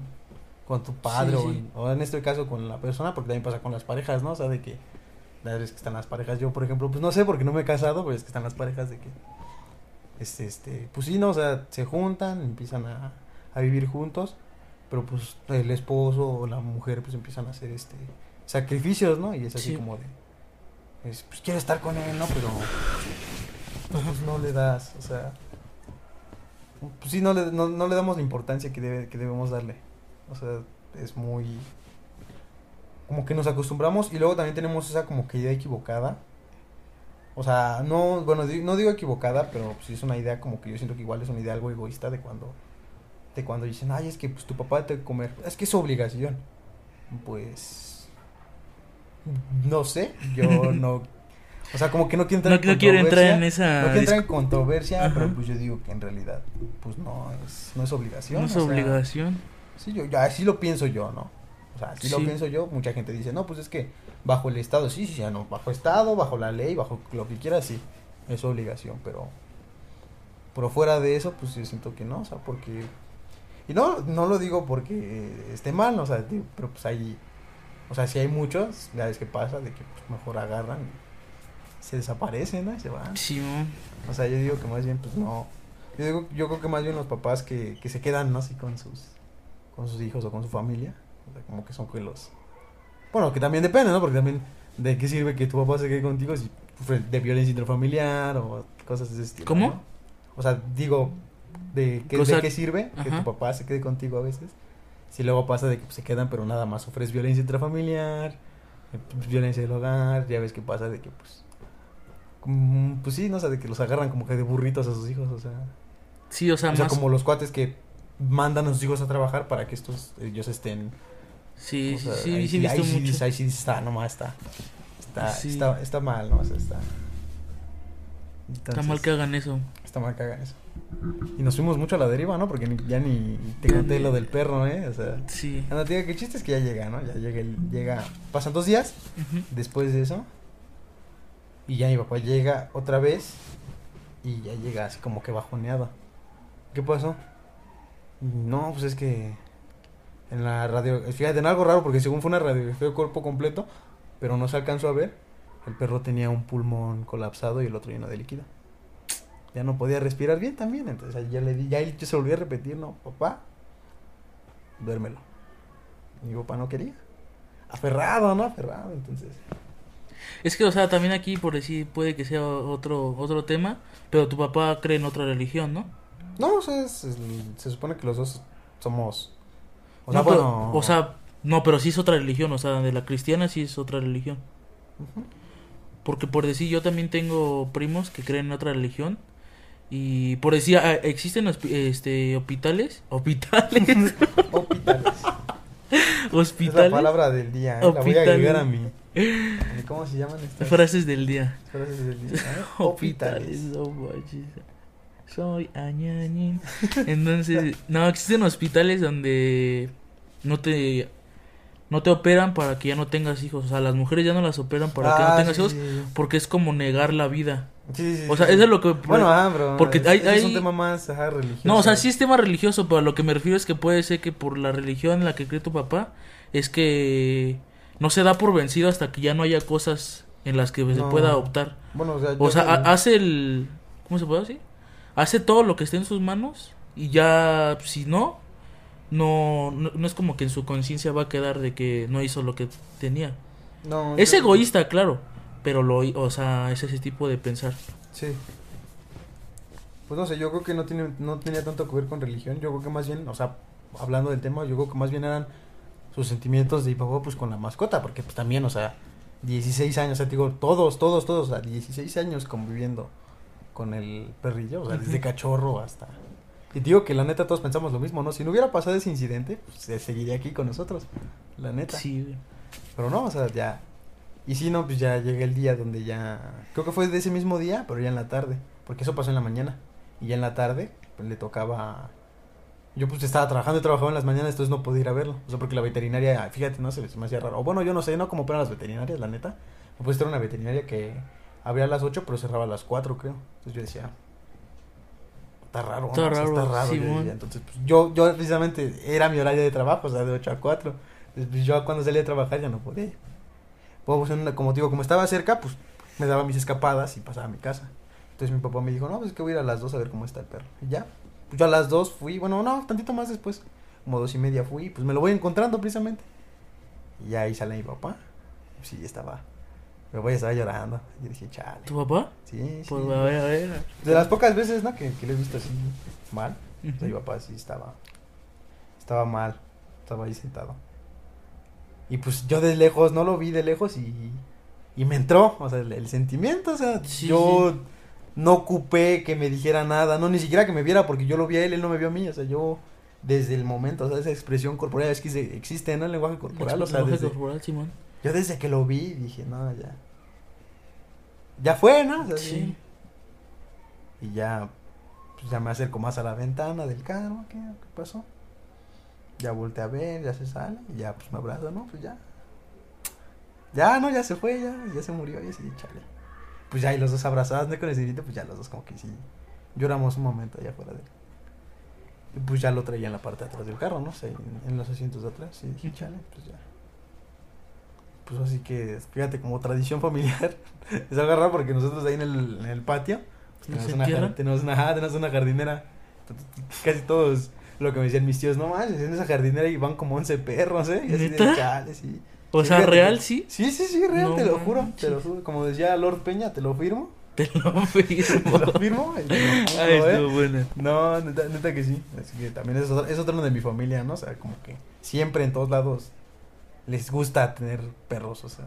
con tu padre, Sí, o, sí. en- o en este caso con la persona, porque también pasa con las parejas, ¿no? O sea, de que la vez que están las parejas, yo por ejemplo, pues no sé, porque no me he casado, pero es que están las parejas de que, este, este, pues sí, ¿no? O sea, se juntan, empiezan a, a vivir juntos, pero pues el esposo o la mujer pues empiezan a hacer este sacrificios, ¿no? Y es así Sí. como de, es, pues quiere estar con él, ¿no? Pero pues no le das, o sea, pues sí, no le, no, no le damos la importancia que, debe, que debemos darle. O sea, es muy... Como que nos acostumbramos y luego también tenemos esa como que idea equivocada. O sea, no, bueno, no digo equivocada, pero sí es una idea como que yo siento que igual es una idea algo egoísta de cuando, de cuando dicen, ay, es que pues tu papá te comer, es que es obligación. Pues, no sé, yo [LAUGHS] no, o sea, como que no quiero entrar No, en no quiero entrar en esa No quiero entrar en controversia, Ajá. pero pues yo digo que en realidad, pues no es, no es obligación. no es sea, obligación. Sí, yo, yo así lo pienso yo, ¿no? O sea, así lo Sí. pienso yo. Mucha gente dice, no, pues es que bajo el Estado, sí, sí, ya no, bajo Estado, bajo la ley, bajo lo que quieras, sí, es obligación, pero, pero fuera de eso, pues yo siento que no, o sea, porque, y no, no lo digo porque esté mal, o sea, pero pues hay, o sea, si hay muchos, ya ves que pasa, de que pues, mejor agarran y se desaparecen, ¿no? Y se van. Sí. O sea, yo digo que más bien, pues no. Yo digo, yo creo que más bien los papás que, que se quedan, ¿no? Así con sus, con sus hijos o con su familia. O sea, como que son los... Bueno, que también depende, ¿no? Porque también de qué sirve que tu papá se quede contigo si sufre de violencia intrafamiliar o cosas de ese estilo. ¿Cómo? ¿no? O sea, digo, ¿de qué, O sea, de qué sirve que tu papá se quede contigo a veces? Si luego pasa de que pues, se quedan, pero nada más sufres violencia intrafamiliar, eh, pues, violencia del hogar, ya ves que pasa de que pues... mm, Pues sí, no sé, de que los agarran como que de burritos a sus hijos, o sea... Sí, o sea, O sea, más... como los cuates que mandan a sus hijos a trabajar para que estos ellos estén Sí, sí, sea, sí, ahí sí, ahí sí mucho. dices- ahí sí dices, está nomás está está, Sí. está está mal no o sea, está Está mal que hagan eso. está mal que hagan eso y nos fuimos mucho a la deriva no porque ni- ya ni te conté lo del perro eh o sea Sí. anda que el chiste es que ya llega no ya llega llega pasan dos días después de eso y ya mi papá llega otra vez y ya llega así como que bajoneado ¿qué pasó? No pues es que en la radio fíjate en algo raro porque según fue una radiografía de cuerpo completo pero no se alcanzó a ver el perro tenía un pulmón colapsado y el otro lleno de líquido. Ya no podía respirar bien también entonces ya le di ya él se volvió a repetir no papá duérmelo. Y mi papá no quería. Aferrado no aferrado entonces. Es que, o sea, también aquí, por decir, puede que sea otro otro tema, pero tu papá cree en otra religión, ¿no? No, o sea, es- es- se supone que los dos somos. O no, sea, pero- bueno. o sea, no, pero sí es otra religión, o sea, de la cristiana sí es otra religión. Ujú. Porque por decir, yo también tengo primos que creen en otra religión. Y por decir, ah, existen este, hospitales, [LAUGHS] hospitales, Hospitales. Es la hospitales, palabra del día. ¿eh? La voy a Hospitales. agregar a mi- ¿Cómo se llaman estas frases del día. frases del día? eh? [LAUGHS] Hospitales, no manches. Soy añañín. Entonces, no, existen hospitales donde no te no te operan para que ya no tengas hijos. O sea, las mujeres ya no las operan para que no Ah, tengas sí, hijos sí, porque es como negar la vida. Sí, sí, O sea, eso es lo que Bueno, ah, bro. porque es, hay- es un hay- tema más ajá, religioso. No, o sea, sí es tema religioso, pero a lo que me refiero es que puede ser que por la religión en la que cree tu papá es que no se da por vencido hasta que ya no haya cosas en las que se pueda optar. Bueno, o sea, O hace el ¿cómo se puede decir? Hace todo lo que esté en sus manos y ya si no no no, no es como que en su conciencia va a quedar de que no hizo lo que tenía. no, Es yo- egoísta, claro, pero lo o sea, es ese tipo de pensar. Sí. Pues no sé, yo creo que no tiene no tenía tanto que ver con religión, yo creo que más bien, o sea, hablando del tema, yo creo que más bien eran sus sentimientos de mi papá pues con la mascota, porque pues también, o sea, 16 años, o sea, te digo, todos, todos, todos, o sea, 16 años conviviendo con el perrillo, o sea, desde cachorro hasta... Y digo que la neta todos pensamos lo mismo, ¿no? Si no hubiera pasado ese incidente, pues se seguiría aquí con nosotros, la neta. Sí. Pero no, o sea, ya. Y si no, pues ya llega el día donde ya. Creo que fue de ese mismo día, pero ya en la tarde. Porque eso pasó en la mañana. Y ya en la tarde, pues le tocaba. Yo pues estaba trabajando y trabajaba en las mañanas, entonces no podía ir a verlo. O sea, porque la veterinaria, fíjate, no se, se me hacía raro. O bueno, yo no sé, no cómo operan las veterinarias, la neta. Pues era una veterinaria que abría a las 8, pero cerraba a las 4, creo. Entonces yo decía. Está raro, Está ¿no? O sea, raro, está raro. yo. Entonces, pues, yo, yo precisamente era mi horario de trabajo, o sea, de 8 a 4. Entonces, pues, yo cuando salía a trabajar ya no podía. Pues, una- como digo, como estaba cerca, pues me daba mis escapadas y pasaba a mi casa. Entonces mi papá me dijo, no, pues es que voy a ir a las 2 a ver cómo está el perro. Y ya, pues yo a las 2 fui, bueno, no, tantito más después, como dos y media fui, pues me lo voy encontrando precisamente. Y ahí sale mi papá. Sí, estaba, mi papá ya estaba llorando. Y dije, chale. ¿Tu papá? Sí, sí. Pues a ver, a ver. De las pocas veces, ¿no? Que, que le he visto así mal. O sea, mi papá sí estaba. Estaba mal. Estaba ahí sentado. Y pues yo de lejos, no lo vi de lejos y. Y me entró, o sea, el, el sentimiento, o sea, Sí, yo sí. no ocupé que me dijera nada, no, ni siquiera que me viera, porque yo lo vi a él, él no me vio a mí, o sea, yo desde el momento, o sea, esa expresión corporal, es que se- existe, ¿no? El lenguaje corporal, o sea, Lenguaje desde, corporal, Simón. Yo desde que lo vi dije, no, ya. Ya fue, ¿no? O sea, sí. Y ya, pues ya me acerco más a la ventana del carro, ¿qué, qué pasó? Ya volteé a ver, ya se sale, y ya pues me abrazo, ¿no? Pues ya. Ya, no, ya se fue, ya, ya se murió, y así, chale. Pues ya, y los dos abrazados, ¿no? Con el cirito, pues ya los dos como que sí, lloramos un momento allá afuera de él. Y pues ya lo traía en la parte de atrás del carro, ¿no? sé, en, los asientos de atrás, y dije, chale, pues ya. Pues así que, fíjate, como tradición familiar, [LAUGHS] es algo raro porque nosotros ahí en el, en el patio, pues, ¿No tenemos, una, jar- tenemos, una, tenemos una jardinera. Casi todos lo que me decían mis tíos, no manches, en esa jardinera y van como 11 perros, ¿eh? Y así de ¿Neta? chale, sí. O Sí, sea, fíjate real sí. Sí, sí, sí, real, No te lo juro, manches. te lo juro. Como decía Lord Peña, te lo firmo. [LAUGHS] Te lo firmo. [LAUGHS] lo firmo. y te lo juro, Ay, ¿eh? estuvo buena. No, neta, neta que sí. Así que también es otro, es otro de mi familia, ¿no? O sea, como que siempre en todos lados les gusta tener perros, o sea.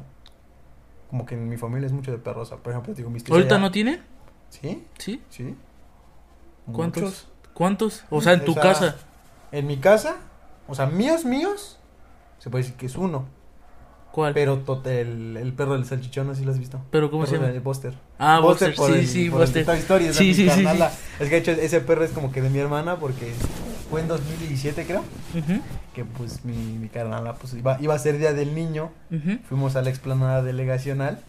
Como que en mi familia es mucho de perros. O sea, por ejemplo, digo, mis tíos ¿Ahorita allá- no tiene? ¿Sí? ¿Sí? ¿Sí? ¿Cuántos? Muchos. ¿Cuántos? O sea, en tu O sea, casa. En mi casa, o sea, míos, míos, se puede decir que es uno. ¿Cuál? Pero el, el perro del salchichón, no sé si lo has visto. ¿Pero cómo se Perro llama? de Buster. Ah, Buster, por sí, el- sí, el Buster. Sí, sí, sí, carnala. Es que de hecho ese perro es como que de mi hermana porque fue en 2017 creo. Ujú, Que pues mi, mi carnala pues iba, iba a ser día del niño. Fuimos a la explanada delegacional.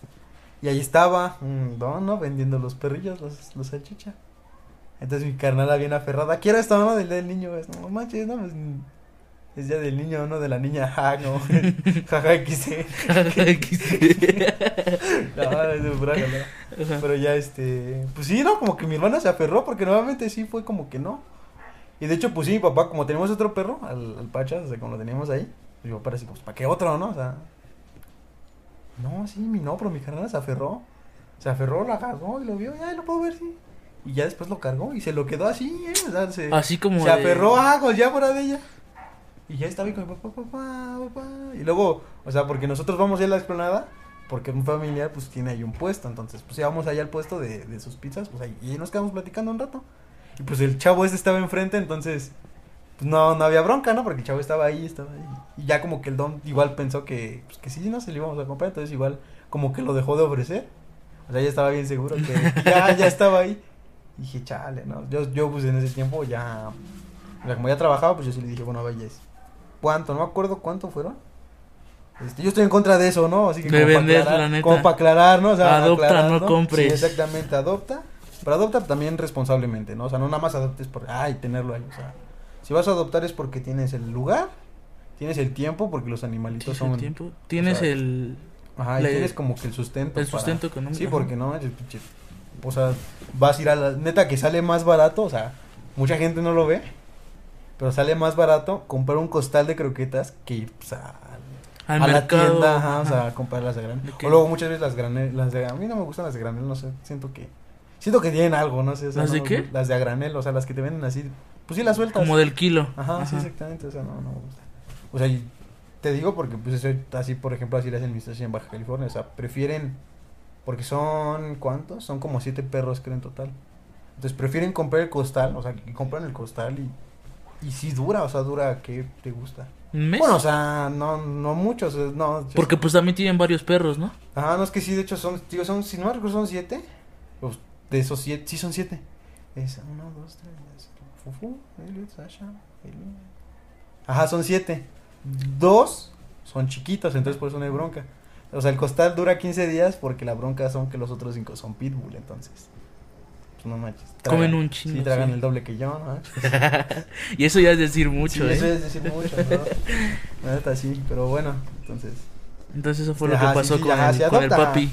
Y ahí estaba un don, ¿no? Vendiendo los perrillos, los, los salchicha. Entonces mi carnala bien aferrada. Quiero esta ¿no? Del día del niño. No manches, no, pues, es día del niño, no de la niña. [LAUGHS] Ja, no. Jaja, quise. No, es de. Ajá. Pero ya este, pues sí, ¿no? Como que mi hermana se aferró porque nuevamente sí fue como que no. Y de hecho, pues sí, mi papá, como tenemos otro perro, al, al Pacha, o sea, como lo teníamos ahí, pues papá así, pues, ¿para qué otro, no? O sea, no, sí, mi no, pero mi carnal se aferró. Se aferró, lo agarró y lo vio, ya lo puedo ver, sí. Y ya después lo cargó y se lo quedó así, ¿eh? O sea, se, Así como. se de- aferró a pues, ya fuera de ella. Y ya estaba ahí con mi papá, papá, papá. Y luego, o sea, porque nosotros vamos ya a la explanada, porque un familiar pues tiene ahí un puesto. Entonces, pues íbamos allá al puesto de, de sus pizzas, pues ahí, y ahí nos quedamos platicando un rato. Y pues el chavo este estaba enfrente, entonces, pues no, no había bronca, ¿no? Porque el chavo estaba ahí, estaba ahí. Y ya como que el don igual pensó que, pues que sí, no se lo íbamos a comprar, entonces igual como que lo dejó de ofrecer. O sea, ya estaba bien seguro que [LAUGHS] ya, ya estaba ahí. Y dije, chale, ¿no? Yo, yo pues en ese tiempo ya, o sea, como ya trabajaba, pues yo sí le dije, bueno, vaya, ¿cuánto? No me acuerdo cuánto fueron. Este, yo estoy en contra de eso, ¿no? Así que como para vender, aclarar, la neta. Como para aclarar, ¿no? O sea, Adopta, aclarar, no compres. Sí, exactamente, adopta. Pero adopta también responsablemente, ¿no? O sea, no nada más adoptes por, ay, tenerlo ahí. O sea, si vas a adoptar es porque tienes el lugar, tienes el tiempo, porque los animalitos ¿Tienes el son... tiempo? Tienes sea, el. Ajá, y Le- tienes como que el sustento. el para- sustento económico, Sí, porque no, o sea, vas a ir a la neta que sale más barato, o sea, mucha gente no lo ve, pero sale más barato comprar un costal de croquetas que ir pues, a, Al a la tienda, ajá, o ajá. sea, comprarlas de granel. O luego muchas veces las granel, las de a mí no me gustan las de granel, no sé, siento que siento que tienen algo, no sé, o sea, ¿Las de qué? Las de a granel, o sea, las que te venden así, pues sí las sueltas. Como del kilo. Ajá, sí, exactamente, o sea, no, no me gusta. O sea, te digo porque, pues, eso, así, por ejemplo, así le hacen mis en Baja California, o sea, prefieren, porque son, ¿cuántos? Son como siete perros, creo, en total. Entonces, prefieren comprar el costal, o sea, que compran el costal y, y sí dura, o sea, dura, ¿qué te gusta? ¿Un mes? Bueno, o sea, no, no muchos, no. Porque pues también tienen varios perros, ¿no? Ajá, no, es que sí, de hecho son, digo, son, si no me recuerdo, son siete. De esos siete, sí son siete. Es uno, dos, tres, Fufu, Elliot, Sasha, Elliot. Ajá, son siete. Dos son chiquitos, entonces por eso no hay bronca. O sea, el costal dura 15 días porque la bronca son que los otros cinco son pitbull, entonces. Pues no manches. Comen un chingo, Sí, tragan sí. el doble que yo, ¿no? [LAUGHS] y eso ya es decir mucho, sí, ¿eh? eso es decir mucho, ¿no? La neta sí, pero bueno, entonces. Entonces eso fue lo Ajá, que pasó sí, con, ajá, el, con papi.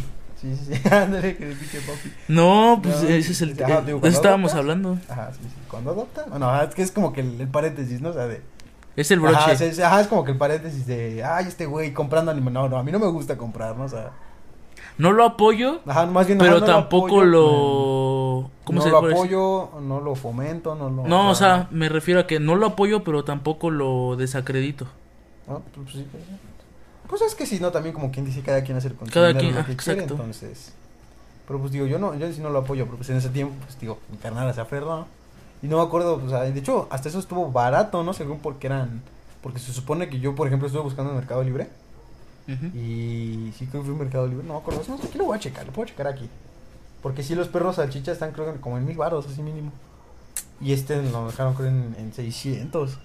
Sí, sí, sí, [LAUGHS] ándale, que le pique papi. No, pues No, ese es el... ajá, digo, eso estábamos adoptas, hablando. Ajá, sí, sí. Cuando adopta, bueno, es que es como que el, el paréntesis, ¿no? O sea, de. Es el broche. Ajá, es, es- ajá, es como que el paréntesis de. Ay, este güey comprando anime. No, no, a mí no me gusta comprar, ¿no? O sea. No lo apoyo, Ajá, más bien. pero ajá, no tampoco apoyo, lo... ¿Cómo no se lo apoyo, no lo fomento, no lo. No, o sea, me refiero a que no lo apoyo, pero tampoco lo desacredito. ¿no? Pues, sí, pues, sí. Pues es que sí, ¿no? También como quien dice, cada quien hace con su Cada quien, lo ah, que quiere, exacto. entonces. Pero pues digo, yo no, yo sí no lo apoyo, pero pues en ese tiempo, pues digo, mi carnal se aferró. Y no me acuerdo, pues, o sea, de hecho, hasta eso estuvo barato, ¿no? Según porque eran. Porque se supone que yo, por ejemplo, estuve buscando en Mercado Libre. Ujú. Y sí creo que fui a Mercado Libre, no me acuerdo. No, aquí lo voy a checar, lo puedo checar aquí. Porque sí, los perros salchicha están, creo que como en mil baros, así mínimo. Y este lo dejaron, creo, en, en 600.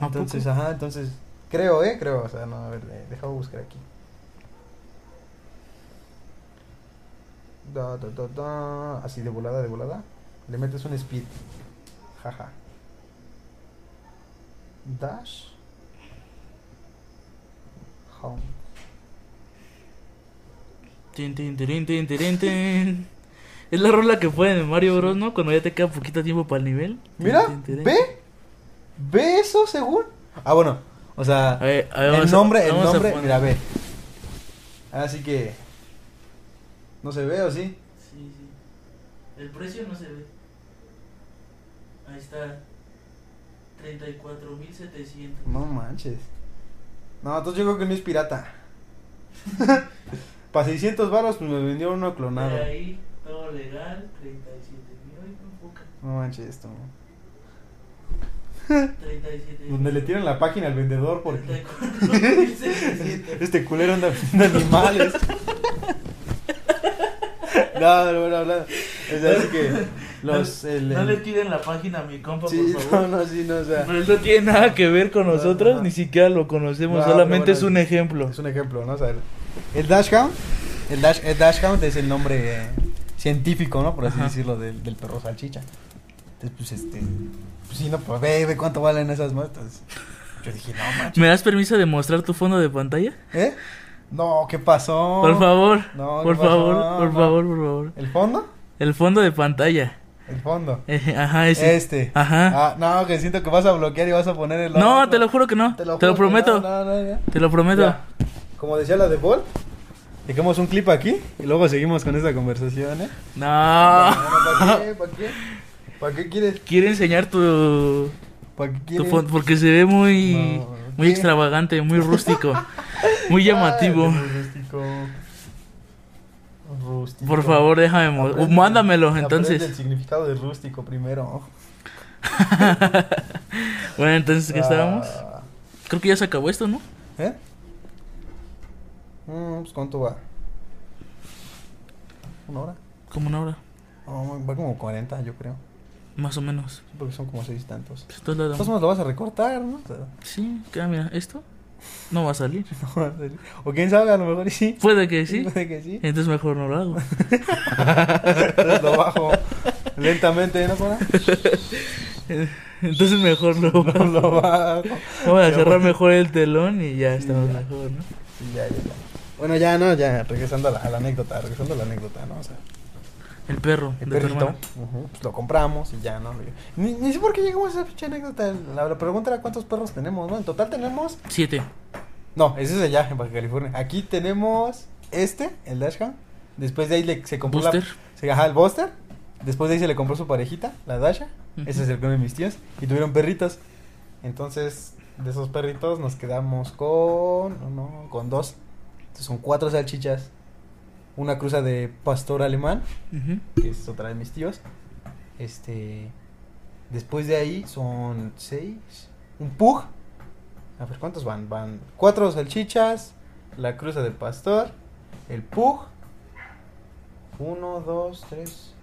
¿A Entonces, ajá, entonces, creo, ¿eh? Creo, o sea, no, a ver, de- deja buscar aquí. Da, da, da, da, así de volada, de volada. Le metes un speed. Jaja. Dash. Home. Tin, tin, tirin, tin, tirin, tin. Es la rola que ponen en Mario Bros, ¿no? Cuando ya te queda poquito tiempo para el nivel. Tin, Mira, tin, ve. ¿Ve eso según? Ah, bueno. O sea, A ver, a ver, el a- nombre, el nombre, mira, ve. Así que. ¿No se ve o sí? Sí, sí. El precio no se ve. Ahí está. 34.700. No manches. No, entonces yo creo que no es pirata. Para 600 baros, pues me vendió uno clonado. De ahí, todo legal, 37.000. Ay, no manches esto. 37. Donde le tiran la página al vendedor porque 34.700. [LAUGHS] este culero anda vendiendo animales. no, no, no, no. Es así que los. El, No el- le tiren la página a mi compa, Sí, por no, favor. no, sí, no, o sea. Pero él no tiene nada que ver con No, nosotros, no. ni siquiera lo conocemos, No, solamente pero es bueno, un ejemplo. Es un ejemplo, ¿no? O sea, el Dashhound, el, dash, el Dashhound es el nombre eh, científico, ¿no? Por así Ajá. decirlo, del, del perro salchicha. Entonces, pues, este, sí, no, pues ve, ve cuánto valen esas muestras. Yo dije, no, manches. ¿Me das permiso de mostrar tu fondo de pantalla? ¿Eh? No, ¿qué pasó? Por favor, No, ¿qué por pasó? favor, No, por no. favor, por favor. ¿El fondo? El fondo de pantalla. El fondo. Eh, ajá, ese. Este. Ajá. Ah, no, que siento que vas a bloquear y vas a poner el no, otro. te lo juro que no. Te lo, juro que prometo. no, no. Te lo prometo. Ya. Como decía la de Paul, dejemos un clip aquí y luego seguimos con esta conversación, ¿eh? No. ¿Para qué? ¿Para qué? ¿Para qué quieres? Quiere enseñar tu, ¿Para qué tu quieres? fondo porque se ve muy No, muy ¿qué? extravagante, muy rústico, [LAUGHS] muy llamativo. Ay, rústico. Rústico. Por favor, déjame Aprende- mándamelo entonces. el significado de rústico primero. [LAUGHS] Bueno, entonces ¿qué estábamos? Ah, Creo que ya se acabó esto, ¿no? ¿Eh? Mm, pues ¿cuánto va? ¿Una hora? Como una hora, Oh, va como 40, yo creo. Más o menos. Sí, porque son como 6 tantos. Pues, entonces todos modos lo vas a recortar, ¿no? O sea, Sí, que, mira, esto no va a salir. [LAUGHS] no va a ser- o quién sabe, a lo mejor y sí. Puede que sí. Puede que sí. Entonces mejor no lo hago. [LAUGHS] Entonces lo bajo lentamente, ¿no? [LAUGHS] Entonces mejor lo No lo bajo. Vamos a cerrar mejor el telón y ya estamos ya. mejor, ¿no? Sí, ya, ya, ya. Bueno, ya, no, ya, regresando a la, a la anécdota, regresando a la anécdota, ¿no? O sea, El perro el de perrito, pues lo compramos y ya, ¿no? Ni, ni sé por qué llegamos a esa pinche anécdota. La, la pregunta era cuántos perros tenemos, ¿no? En total tenemos. Siete. No, ese es allá, en Baja California. Aquí tenemos este, el Dashhound. Después de ahí le, se compró Booster. la. Se, ajá, el Buster. Después de ahí se le compró su parejita, la Dasha. Ujú. Ese es el clon de mis tíos. Y tuvieron perritos. Entonces, de esos perritos nos quedamos con. No, con dos. Entonces son cuatro salchichas. Una cruza de pastor alemán, que es otra de mis tíos. Este. Después de ahí son seis. Un pug. A ver, ¿cuántos van? Van cuatro salchichas. La cruza de pastor. El pug. Uno, dos, tres.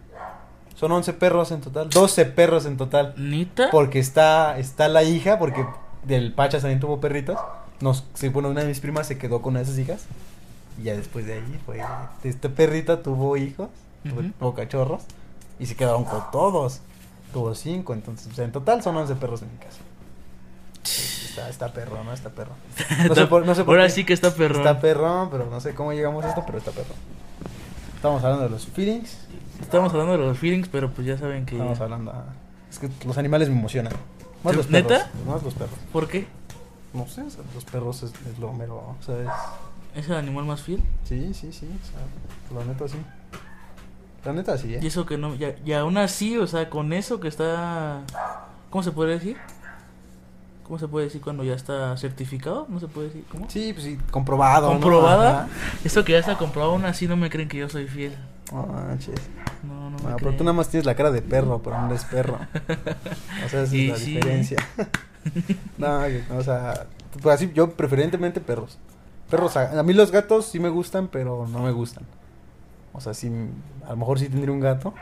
Son 11 perros en total. 12 perros en total. ¿Nita? Porque está, está la hija, porque del Pachas también tuvo perritos. Nos, bueno, una de mis primas se quedó con una de esas hijas. Y ya después de ahí fue. Este perrito tuvo hijos, tuvo, cachorros. Y se quedaron con todos. Tuvo cinco, entonces, o sea, en total son 11 perros en mi casa. Está, está perro, ¿no? Está perro. [LAUGHS] No sé por, no sé por Ahora qué. sí que está perro. Está perrón, pero no sé cómo llegamos a esto, pero está perro. Estamos hablando de los feelings. Estamos hablando de los feelings, pero pues ya saben que... Estamos hablando. ah, Es que los animales me emocionan. Más los perros. ¿Neta? Más los perros. ¿Por qué? No sé, o sea, los perros es, es lo mero, ¿sabes? ¿Es el animal más fiel? Sí, sí, sí. O sea, la neta sí. La neta sí, ¿eh? Y eso que no... Y, y aún así, o sea, con eso que está... ¿Cómo se puede decir? ¿Cómo se puede decir cuando ya está certificado? ¿No se puede decir? ¿Cómo? Sí, pues sí, comprobado. ¿no? ¿Comprobada? Ajá. Eso que ya está comprobado, aún así no me creen que yo soy fiel. No manches. No, no me Ah, pero tú nada más tienes la cara de perro, pero no eres perro. O sea, esa Y es la sí. diferencia. [LAUGHS] [LAUGHS] no, o sea, pues así, yo preferentemente perros. Perros, a, a mí los gatos sí me gustan, pero no me gustan. O sea, sí, a lo mejor sí tendría un gato.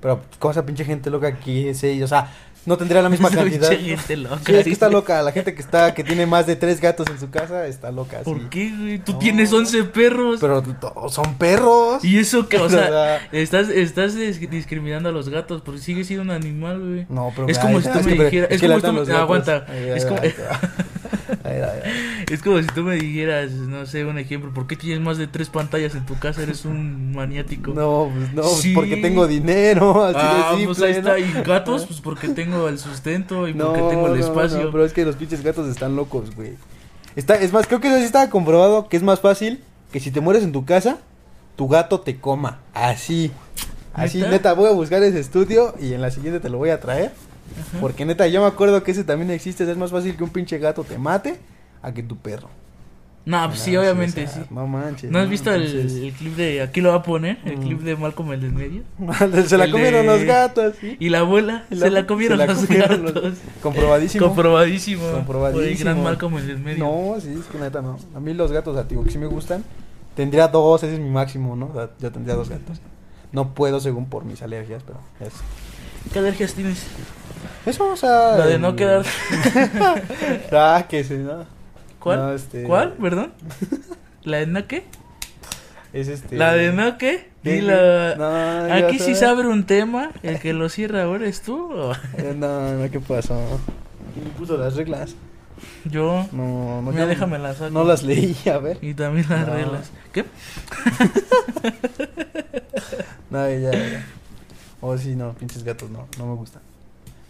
Pero como esa pinche gente loca que sí, o sea, no tendría la misma [LAUGHS] Esa cantidad. pinche gente loca, Sí, es que está loca. La gente que está, que tiene más de tres gatos en su casa, está loca. ¿Por sí. qué, güey? Tú No. tienes 11 perros. Pero son perros. Y eso que, o [LAUGHS] sea, estás, estás dis- discriminando a los gatos porque sigue siendo un animal, güey. No, pero Es como si tú me dijeras- es como si tú me- aguanta, es como- Es como si tú me dijeras, no sé, un ejemplo, ¿por qué tienes más de tres pantallas en tu casa? Eres un maniático. No, pues no, pues Sí. porque tengo dinero, así ah, de pues simple, ahí está. ¿no? Y gatos, pues porque tengo el sustento y No, porque tengo el no, espacio. no, pero es que los pinches gatos están locos, güey. Está, es más, creo que eso sí estaba comprobado que es más fácil que si te mueres en tu casa, tu gato te coma. Así. Así, ¿Neta? neta, voy a buscar ese estudio y en la siguiente te lo voy a traer. Ajá. Porque neta, yo me acuerdo que ese también existe. Es más fácil que un pinche gato te mate a que tu perro. No, pues sí, Ah, obviamente sí. No manches. ¿No has visto el, clip de. Aquí lo va a poner, el Mm. clip de Malcolm el del medio? [LAUGHS] Se la el comieron de- los gatos, ¿sí? Y la abuela, se la comieron se la los comieron los- gatos. Comprobadísimo. Comprobadísimo. Comprobadísimo. Por el gran Malcolm el del medio. No, sí, es que neta no. A mí los gatos, sea, digo que sí me gustan. Tendría dos, ese es mi máximo, ¿no? O sea, yo tendría dos gatos. No puedo según por mis alergias, pero es. ¿Qué alergias tienes? Eso, o sea. La de no quedar. [LAUGHS] ah, que se, ¿no? ¿Cuál? No, este- ¿Cuál? ¿Perdón? ¿La de no qué? Es este. ¿La de no qué? Di la... No, Aquí sí sabes. sabe un tema. El que lo cierra ahora es tú. o- Eh, No, no, ¿qué pasó? ¿Quién puso las reglas? Yo. No, no. Mira, déjame las saco. No las leí, a ver. Y también las No. reglas. ¿Qué? [LAUGHS] No, ya, ya. Oh, sí, no, pinches gatos, no, no me gustan.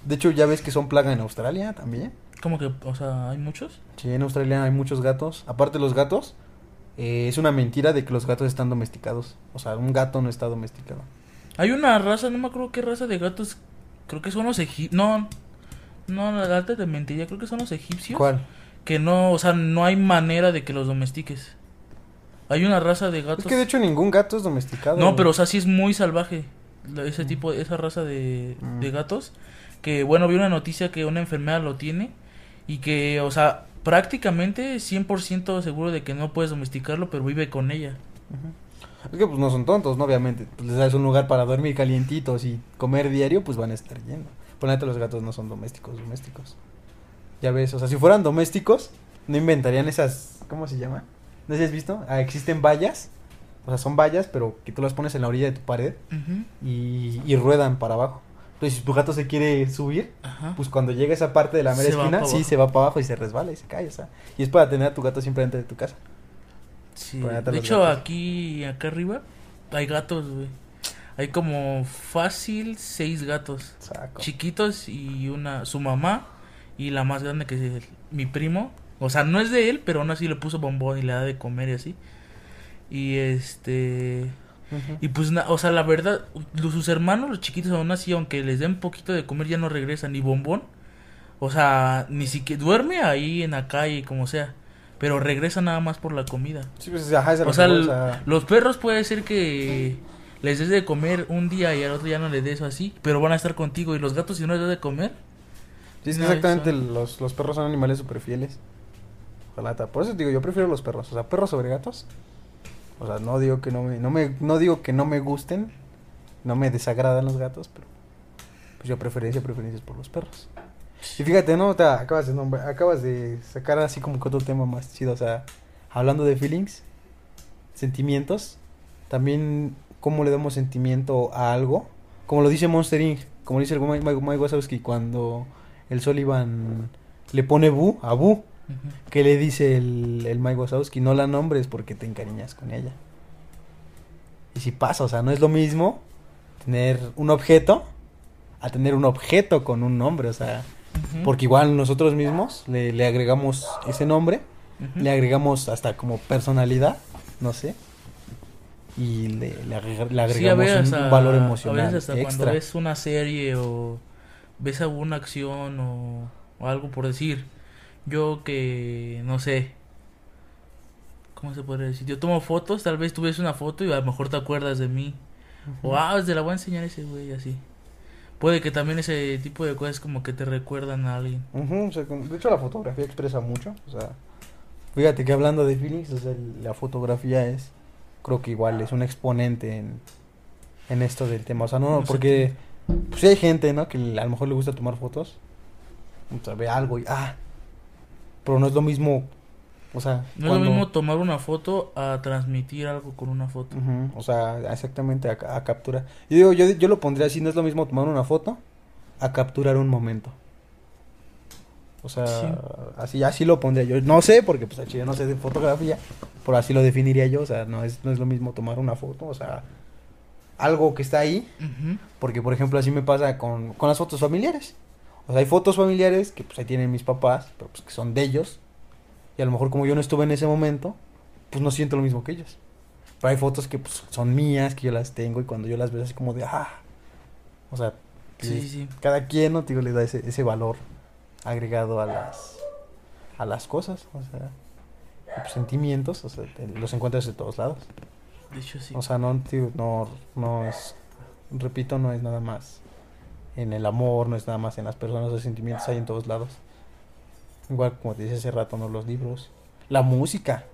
De hecho, ya ves que son plaga en Australia también. ¿Cómo que, o sea, hay muchos? Sí, en Australia hay muchos gatos. Aparte los gatos, eh, es una mentira de que los gatos están domesticados. O sea, un gato no está domesticado. Hay una raza, no me acuerdo qué raza de gatos. Creo que son los egipcios. No, no, la gata te mentiría. Creo que son los egipcios. ¿Cuál? Que no, o sea, no hay manera de que los domestiques. Hay una raza de gatos. Es que de hecho ningún gato es domesticado. No, pero o sea, sí es muy salvaje. Ese tipo, esa raza de, Mm. de gatos. Que bueno, vi una noticia que una enfermedad lo tiene. Y que, o sea, prácticamente 100% seguro de que no puedes domesticarlo, pero vive con ella. Es que pues no son tontos, ¿no? Obviamente. Pues, les das un lugar para dormir calientitos y comer diario, pues van a estar yendo. Por la neta los gatos no son domésticos, domésticos. Ya ves, o sea, si fueran domésticos, no inventarían esas, ¿cómo se llama? ¿No sé si has visto? Ah, existen vallas. O sea, son vallas, pero que tú las pones en la orilla de tu pared y ruedan para abajo. Entonces, si tu gato se quiere subir, Ajá. pues cuando llega a esa parte de la mera Se esquina, sí, se va para abajo y se resbala y se cae, o sea. Y es para tener a tu gato siempre dentro de tu casa. Sí, de hecho gatos. aquí, acá arriba, hay gatos, güey. Hay como fácil seis gatos. Saco. Chiquitos y una, su mamá y la más grande que es el- mi primo. O sea, no es de él, pero aún así le puso bombón y le da de comer y así. Y este... Y pues, na- o sea, la verdad, los- sus hermanos, los chiquitos, aún así, aunque les den poquito de comer, ya no regresan. Ni bombón. O sea, ni siquiera duerme ahí en la calle, como sea. Pero regresa nada más por la comida. Sí, pues, ajá, es O sea, el- los perros puede ser que les des de comer un día y al otro ya no les des o así, pero van a estar contigo. Y los gatos, si no les das de comer, Sí, es que No, exactamente los, los perros son animales súper fieles. Ojalá. Por eso digo, yo prefiero los perros. O sea, perros sobre gatos. O sea, no digo que no me, no me, no digo que no me gusten. No me desagradan los gatos, pero pues yo preferencia, preferencias por los perros. Y fíjate, ¿no? Acabas de nombrar- acabas de sacar así como que otro tema más chido. O sea, hablando de feelings, sentimientos. También cómo le damos sentimiento a algo. Como lo dice Monster Inc. Como dice el Mike- Mike Wazowski cuando el Sullivan le pone bu a bu. Que le dice el, el Mike Wazowski, no la nombres porque te encariñas con ella. Y si pasa, o sea, no es lo mismo tener un objeto a tener un objeto con un nombre, o sea, porque igual nosotros mismos le, le agregamos ese nombre, le agregamos hasta como personalidad, no sé, y le, le agrega- le Sí, a agregamos veces, un, un a- valor A emocional veces hasta cuando extra. ves una serie o ves alguna acción o, o algo por decir. Yo que, no sé, ¿cómo se puede decir? Yo tomo fotos, tal vez tú ves una foto y a lo mejor te acuerdas de mí. O, ah, te la voy a enseñar a ese güey, así. Puede que también ese tipo de cosas como que te recuerdan a alguien. O sea, de hecho la fotografía expresa mucho, o sea, fíjate que hablando de feelings, o sea, el- la fotografía es, creo que igual es un exponente en, en esto del tema, o sea, no, No porque, pues sí hay gente, ¿no? Que a lo mejor le gusta tomar fotos, o sea, ve algo y, ah, pero no es lo mismo, o sea, No es lo mismo tomar una foto a transmitir algo con una foto. O sea, exactamente a, a capturar. Yo digo, yo, yo lo pondría así, no es lo mismo tomar una foto a capturar un momento. O sea, Sí. así, así lo pondría yo. No sé, porque pues yo no sé de fotografía, pero así lo definiría yo. O sea, no es, no es lo mismo tomar una foto, o sea, algo que está ahí. Porque, por ejemplo, así me pasa con, con las fotos familiares. O sea, hay fotos familiares que pues ahí tienen mis papás, pero pues que son de ellos. Y a lo mejor como yo no estuve en ese momento, pues no siento lo mismo que ellos. Pero hay fotos que pues son mías, que yo las tengo y cuando yo las veo así como de, ah. O sea, que Sí, sí. cada quien, ¿no? Te digo, le da ese, ese valor agregado a las, a las cosas. O sea, pues, sentimientos, o sea, los encuentras de todos lados. De hecho, sí. O sea, no, tío, no, no es, repito, no es nada más en el amor, no es nada más en las personas, los sentimientos hay en todos lados. Igual como te dije hace rato, ¿no? Los libros, la música.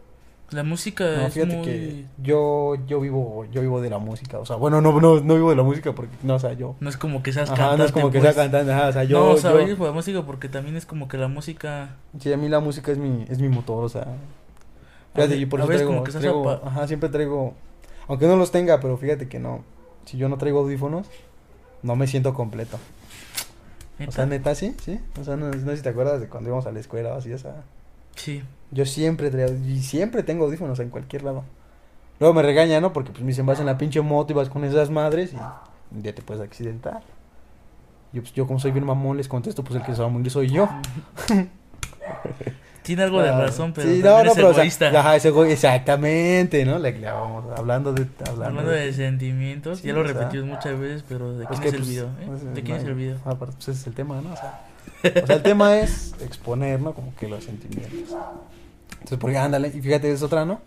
la música No, es fíjate muy... que yo, yo vivo, yo vivo de la música. O sea, bueno, no, no, no vivo de la música porque, no, o sea, yo. No es como que seas Ajá, cantante, no es como que pues. cantante, ajá, o sea, yo. no, o sea, yo- oye, pues, la música porque también es como que la música... Sí, a mí la música es mi, es mi motor, o sea. A Fíjate, ve- y por a eso traigo, como que traigo- apa- ajá, siempre traigo, aunque no los tenga, pero fíjate que no, si yo no traigo audífonos, no me siento completo. O sea, ¿Neta? sí, sí. O sea, no, no sé si te acuerdas de cuando íbamos a la escuela o así, o sea, Sí. yo siempre traigo, y siempre tengo audífonos en cualquier lado. Luego me regañan, ¿no? Porque pues me dicen, vas en la pinche moto y vas con esas madres y un día te puedes accidentar. Yo, pues, yo como soy bien mamón, les contesto, pues el que se va a morir soy yo. [LAUGHS] Tiene algo de Ah, razón, pero sí, no, no, es pero, o sea, egoísta. ajá, es ego- exactamente, ¿no? Le, vamos hablando de... Hablando, Hablando de sentimientos, Sí, ya lo sea, repetimos muchas veces, pero ¿de quién que, es el pues, video? eh? pues, ¿De quién es el video? Aparte, pues ese es el tema, ¿no? O sea, o sea, el tema es exponer, ¿no? Como que los sentimientos. Entonces, porque ándale, y fíjate, es otra, ¿no?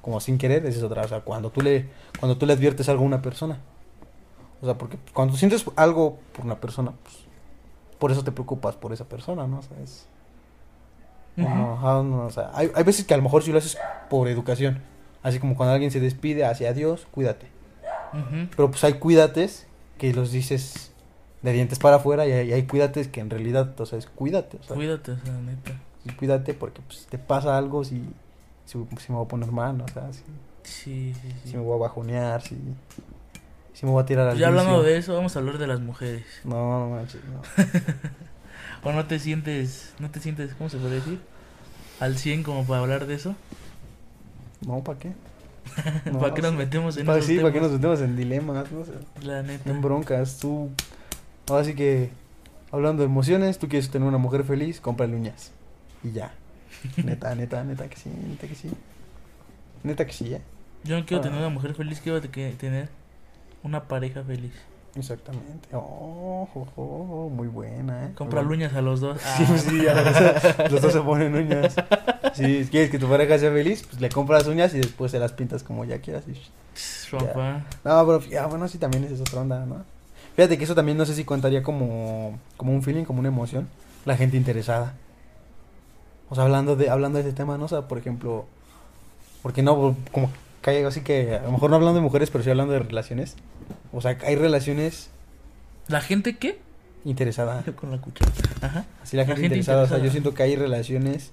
Como sin querer, es otra. O sea, cuando tú le, cuando tú le adviertes algo a una persona. O sea, porque cuando sientes algo por una persona, pues, por eso te preocupas por esa persona, ¿no? O sea, es... Ajá, no, o sea, hay, hay veces que a lo mejor si lo haces por educación. Así como cuando alguien se despide hacia adiós, cuídate. Pero pues hay cuídates que los dices de dientes para afuera y hay, y hay cuídates que en realidad, o sea, es cuídate. O sea, Cuídate, o sea, neta. cuídate porque pues te pasa algo si, si, si me voy a poner mal, o sea, si, Sí, sí, sí. si me voy a bajonear, si, si me voy a tirar al Pues ya hablando de eso, vamos a hablar de las mujeres. No, no manches, no. [LAUGHS] ¿O no te sientes, no te sientes, cómo se puede decir? Al 100 como para hablar de eso. No, ¿para qué? [LAUGHS] ¿Para qué nos metemos en Pa- esos Sí, ¿para qué nos metemos en dilemas? No sé, La neta. en broncas, tú... Ahora sí que, hablando de emociones, tú quieres tener una mujer feliz, cómprale uñas. Y ya. [LAUGHS] Neta, neta, neta que sí, neta que sí. Neta que sí, ¿eh? Yo no quiero Ah. tener una mujer feliz, quiero tener una pareja feliz. Exactamente. Oh, jo, jo, muy buena, ¿eh? Comprar uñas a los dos. [LAUGHS] Sí, Ah. sí, ya, los, dos- los dos se ponen uñas. [LAUGHS] Si quieres que tu pareja sea feliz, pues le compras uñas y después se las pintas como ya quieras. y- Papá. No, pero ya, bueno, sí, también es otra onda, ¿no? Fíjate que eso también no sé si contaría como, como un feeling, como una emoción. La gente interesada. O sea, hablando de, hablando de ese tema, ¿no? O sea, por ejemplo, porque no, como que así que, a lo mejor no hablando de mujeres, pero sí hablando de relaciones. O sea, hay relaciones ¿La gente qué? interesadas. [LAUGHS] Con la cuchara. Ajá. Así la La gente, gente interesada, o sea, interesada. yo siento que hay relaciones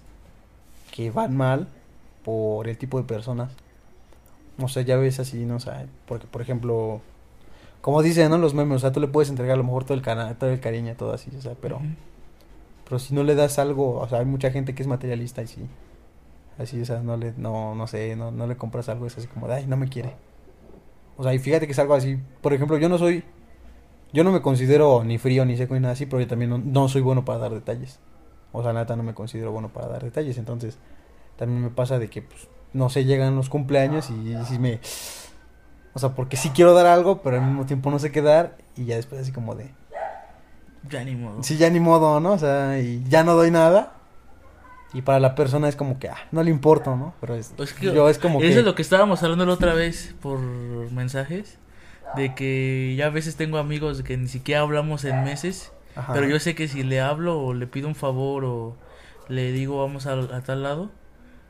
que van mal por el tipo de personas. O sea, ya ves así, no sé, porque por ejemplo, como dicen, ¿no? Los memes, o sea, tú le puedes entregar a lo mejor todo el cana todo el cariño, todo así, o sea, pero Ujú. pero si no le das algo, o sea, hay mucha gente que es materialista y sí. Así, o sea, no le no no sé, no no le compras algo es así como, de, "Ay, no me quiere." O sea, y fíjate que es algo así, por ejemplo, yo no soy yo no me considero ni frío ni seco ni nada así, pero yo también no, no soy bueno para dar detalles. O sea, neta no me considero bueno para dar detalles, entonces también me pasa de que pues no sé, llegan los cumpleaños y, si me o sea, porque sí quiero dar algo, pero al mismo tiempo no sé qué dar y ya después así como de Ya ni modo. Sí, ya ni modo, ¿no? O sea, y ya no doy nada. Y para la persona es como que, ah, no le importo, ¿no? Pero es, Pues que- yo es como Eso que... es lo que estábamos hablando la otra vez por mensajes. De que ya a veces tengo amigos que ni siquiera hablamos en meses. Ajá. Pero yo sé que si le hablo o le pido un favor o le digo vamos a, a tal lado,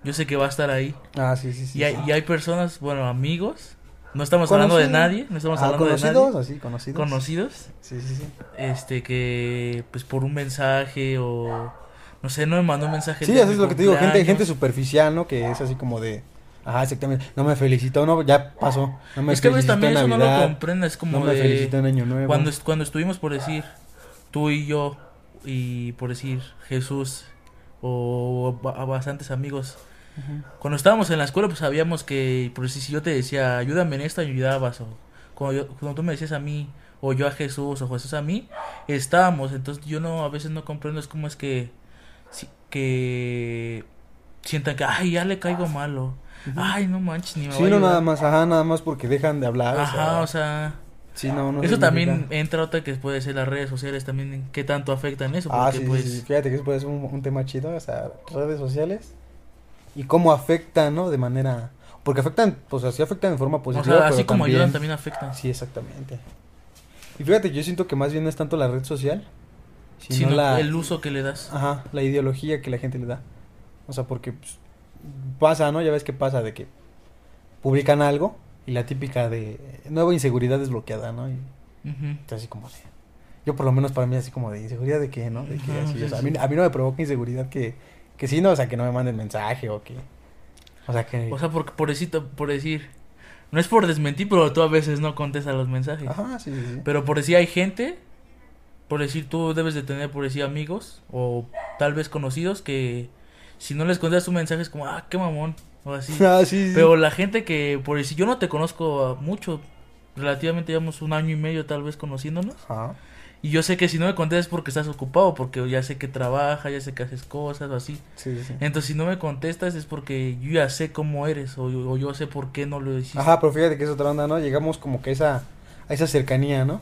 yo sé que va a estar ahí. Ah, sí, sí, sí. y, hay, sí. y hay personas, bueno, amigos. No estamos hablando de nadie, no estamos Ah, hablando de conocidos, nadie. así, conocidos. Conocidos. Sí, sí, sí. Este que pues por un mensaje o no sé, no me mandó un mensaje. Sí, eso es lo que te digo, gente, gente superficial, ¿no? Que es así como de... Ajá, exactamente. No me felicitó, no, ya pasó. No me es que a veces felicitó también eso no lo comprendes, es como no me de... felicitó en Año Nuevo. Cuando, cuando estuvimos por decir, tú y yo, y por decir Jesús o a bastantes amigos. Cuando estábamos en la escuela, pues sabíamos que, por decir, si yo te decía, ayúdame en esto, ayudabas. O cuando, yo- cuando tú me decías a mí, o yo a Jesús, o Jesús a mí, estábamos. Entonces yo no, a veces no comprendo es cómo es que, que sientan que, ay, ya le caigo malo. Ay, no manches, ni me Sí, no ayudar". nada más, ajá, nada más porque dejan de hablar. Ajá, o sea, sí, no, no eso significa- también entra otra que puede ser las redes sociales también, qué tanto afectan eso, Ah, porque sí, pues... sí, sí, fíjate que eso puede ser un, un tema chido, o sea, redes sociales y cómo afectan, ¿no? De manera... Porque afectan, pues así afectan de forma o positiva, sea, pero así como también... ayudan también afectan. Sí, exactamente. Y fíjate, yo siento que más bien no es tanto la red social, sino, Sino la... el uso que le das. Ajá, la ideología que la gente le da. O sea, porque pues, pasa, ¿no? Ya ves que pasa de que publican algo y la típica de nueva inseguridad desbloqueada, ¿no? Y así como de... Yo por lo menos para mí así como de inseguridad de qué, ¿no? De que Ajá, así, sí, o sea, a, mí, a mí no me provoca inseguridad que, que sí, ¿no? O sea, que no me manden mensaje o que... O sea, que... O sea, porque por decir, por decir, no es por desmentir, pero tú a veces no contestas los mensajes. Ajá, sí, sí, sí. Pero por decir hay gente, por decir tú debes de tener por decir amigos o tal vez conocidos que si no les contestas un mensaje es como, ah, qué mamón, o así. [LAUGHS] Ah, sí, sí. Pero la gente que, por decir, yo no te conozco mucho, relativamente llevamos un año y medio tal vez conociéndonos. Ajá. Y yo sé que si no me contestas es porque estás ocupado, porque ya sé que trabajas, ya sé que haces cosas o así. Sí. Entonces si no me contestas es porque yo ya sé cómo eres o, o yo sé por qué no lo hiciste. Ajá, pero fíjate que es otra onda, ¿no? Llegamos como que a esa, a esa cercanía, ¿no?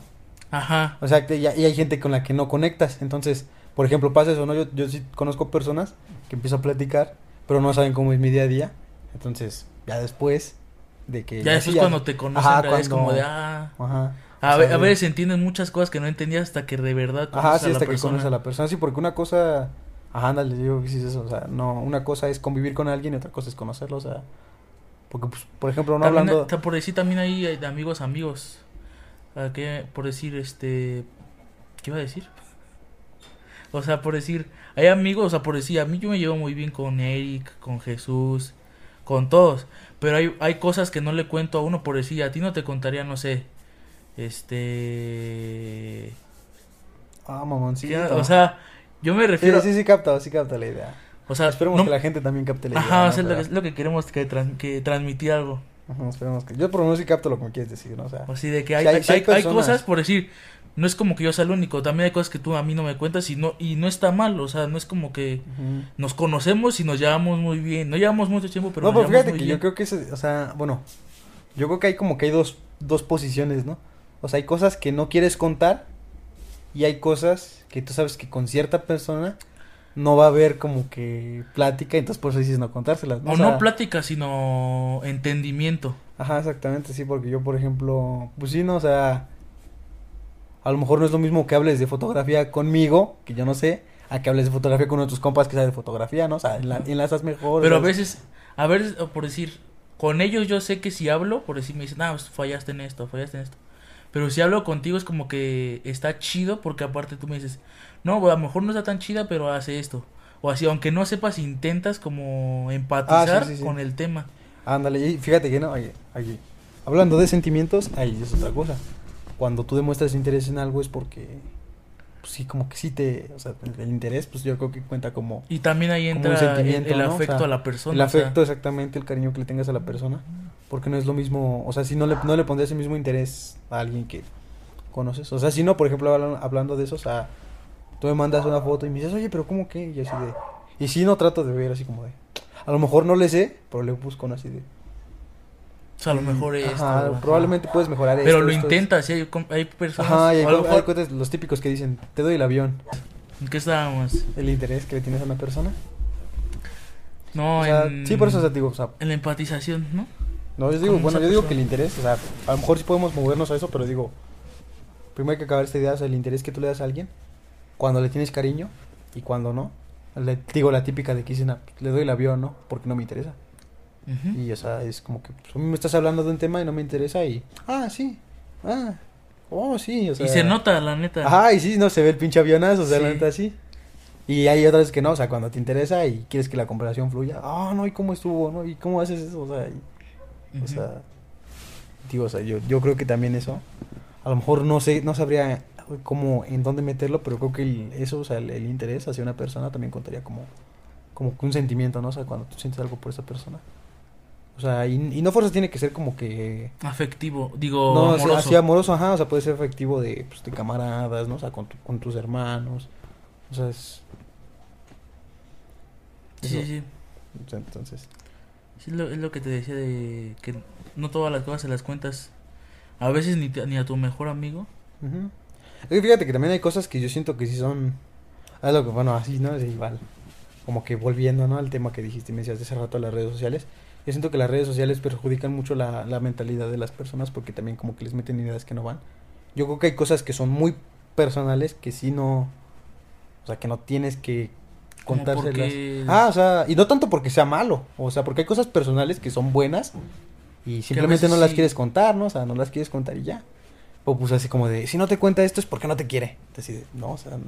Ajá. O sea, que ya, y hay gente con la que no conectas. Entonces, por ejemplo, pasa eso, ¿no? Yo, yo sí conozco personas que empiezo a platicar, pero no saben cómo es mi día a día. Entonces, ya después de que... Ya después sí, cuando te conocen Ajá, ya es cuando- como de, ah... Ajá. A, sea, a veces entienden muchas cosas que no entendías hasta que de verdad Ajá, conoces sí, a la hasta que persona. conoces a la persona. Sí, porque una cosa... Ajá, ándale, digo que sí es eso. O sea, no, una cosa es convivir con alguien y otra cosa es conocerlo, o sea... Porque, pues, por ejemplo, no También, hablando... por decir también hay de amigos amigos. ¿A qué? Por decir, este... ¿Qué iba a decir? O sea, por decir... Hay amigos, o sea, por decir, a mí yo me llevo muy bien con Eric, con Jesús, con todos. Pero hay, hay cosas que no le cuento a uno, por decir, a ti no te contaría, no sé... Este... Ah, mamoncito. O sea, yo me Sí, refiero... sí, sí, capta, sí capta la idea. O sea, Esperemos no- que la gente también capte la idea. Ajá, ¿no? o sea, es lo, que, Pero- es lo que queremos que, que transmitir algo. Ajá, esperemos que... Yo por lo menos sí capto lo que me quieres decir, ¿no? O sea... O de que hay, Sí, hay- hay, sí hay hay- cosas, por decir, no es como que yo sea el único, también hay cosas que tú a mí no me cuentas y no, y no está mal, o sea, no es como que nos conocemos y nos llevamos muy bien, no llevamos mucho tiempo, pero no, nos pero fíjate muy que bien. yo creo que, ese- o sea, bueno, yo creo que hay como que hay dos, dos posiciones, ¿no? O sea, hay cosas que no quieres contar y hay cosas que tú sabes que con cierta persona no va a haber como que plática, entonces por eso dices no contárselas. O O sea, no plática, sino entendimiento. Ajá, exactamente, sí, porque yo, por ejemplo, pues sí, no, o sea, a lo mejor no es lo mismo que hables de fotografía conmigo, que yo no sé, a que hables de fotografía con uno de tus compas que sabe de fotografía, ¿no? O sea, enla- enlazas mejor. Pero a veces, a veces, o por decir, con ellos yo sé que si hablo, por decir, me dicen, ah, pues, fallaste en esto, fallaste en esto. Pero si hablo contigo es como que está chido porque aparte tú me dices, no, a lo mejor no está tan chida, pero hace esto. O así, aunque no sepas, intentas como empatizar Ah, sí, sí, sí. con el tema. Ándale, y fíjate que no, oye, oye, hablando de sentimientos, ahí es otra cosa. Cuando tú demuestras interés en algo es porque, pues sí, como que sí te, o sea, el interés, pues yo creo que cuenta como Y también ahí entra el, sentimiento, el ¿no? O afecto sea, a la persona. el o sea, afecto, exactamente, el cariño que le tengas a la persona. Porque no es lo mismo, o sea, si no le, no le pondrías el mismo interés a alguien que conoces. O sea, si no, por ejemplo, hablan- hablando de eso, o sea, tú me mandas una foto y me dices, oye, pero ¿cómo que? Y así de... Y si no trato de ver así como de... A lo mejor no le sé, pero le busco ¿no? así de... o sea, a lo mejor Ajá, esto. ajá. probablemente puedes mejorar Pero esto, lo esto, intentas, sí, hay, personas. Ajá, y hay, co- hay mejor- cosas- los típicos que dicen, te doy el avión, ¿En qué estábamos? el interés que le tienes a una persona. No, O sea, en, sí, por eso o sea, digo, o sea, en la empatización, ¿no? no, yo digo, bueno, yo digo que el interés, o sea, a lo mejor sí podemos movernos a eso, pero digo, primero hay que acabar esta idea, o sea, el interés que tú le das a alguien, cuando le tienes cariño y cuando no. Le, digo la típica de que dicen, ah, le doy el avión, ¿no? Porque no me interesa. Y, o sea, es como que, pues, me estás hablando de un tema y no me interesa y, ah, sí, ah, oh, sí, o sea. y se nota, la neta. Ajá, y sí, no se ve el pinche avionazo, o sea, la Sí. neta así. Y hay otras que no, o sea, cuando te interesa y quieres que la conversación fluya, ah, no, ¿y cómo estuvo, no? ¿Y cómo haces eso? O sea, y- o sea, digo, o sea, yo, yo creo que también eso, a lo mejor no sé, no sabría como en dónde meterlo, pero creo que el- eso, o sea, el, el interés hacia una persona también contaría como, como un sentimiento, ¿no? O sea, cuando tú sientes algo por esa persona. O sea, y, y no fuerza tiene que ser como que... Afectivo, digo, no, amoroso. así amoroso, ajá, o sea, puede ser afectivo de, pues, de camaradas, ¿no? O sea, con, tu- con tus hermanos. O sea, es... Sí, sí, sí. o sea, entonces... Sí, es lo, es lo que te decía de que no todas las cosas se las cuentas. A veces ni, te- ni a tu mejor amigo. Ujú. Es que fíjate que también hay cosas que yo siento que sí son. Es lo que, bueno, así, ¿no? Es igual. Como que volviendo, ¿no? Al tema que dijiste y me decías hace rato las redes sociales. Yo siento que las redes sociales perjudican mucho la, la mentalidad de las personas porque también como que les meten ideas que no van. Yo creo que hay cosas que son muy personales que sí no. O sea, que no tienes que contárselas. porque- Ah, o sea, y no tanto porque sea malo. O sea, porque hay cosas personales que son buenas y simplemente no las sí- quieres contar, ¿no? O sea, no las quieres contar y ya. O pues así como de, si no te cuenta esto es porque no te quiere. No, o sea,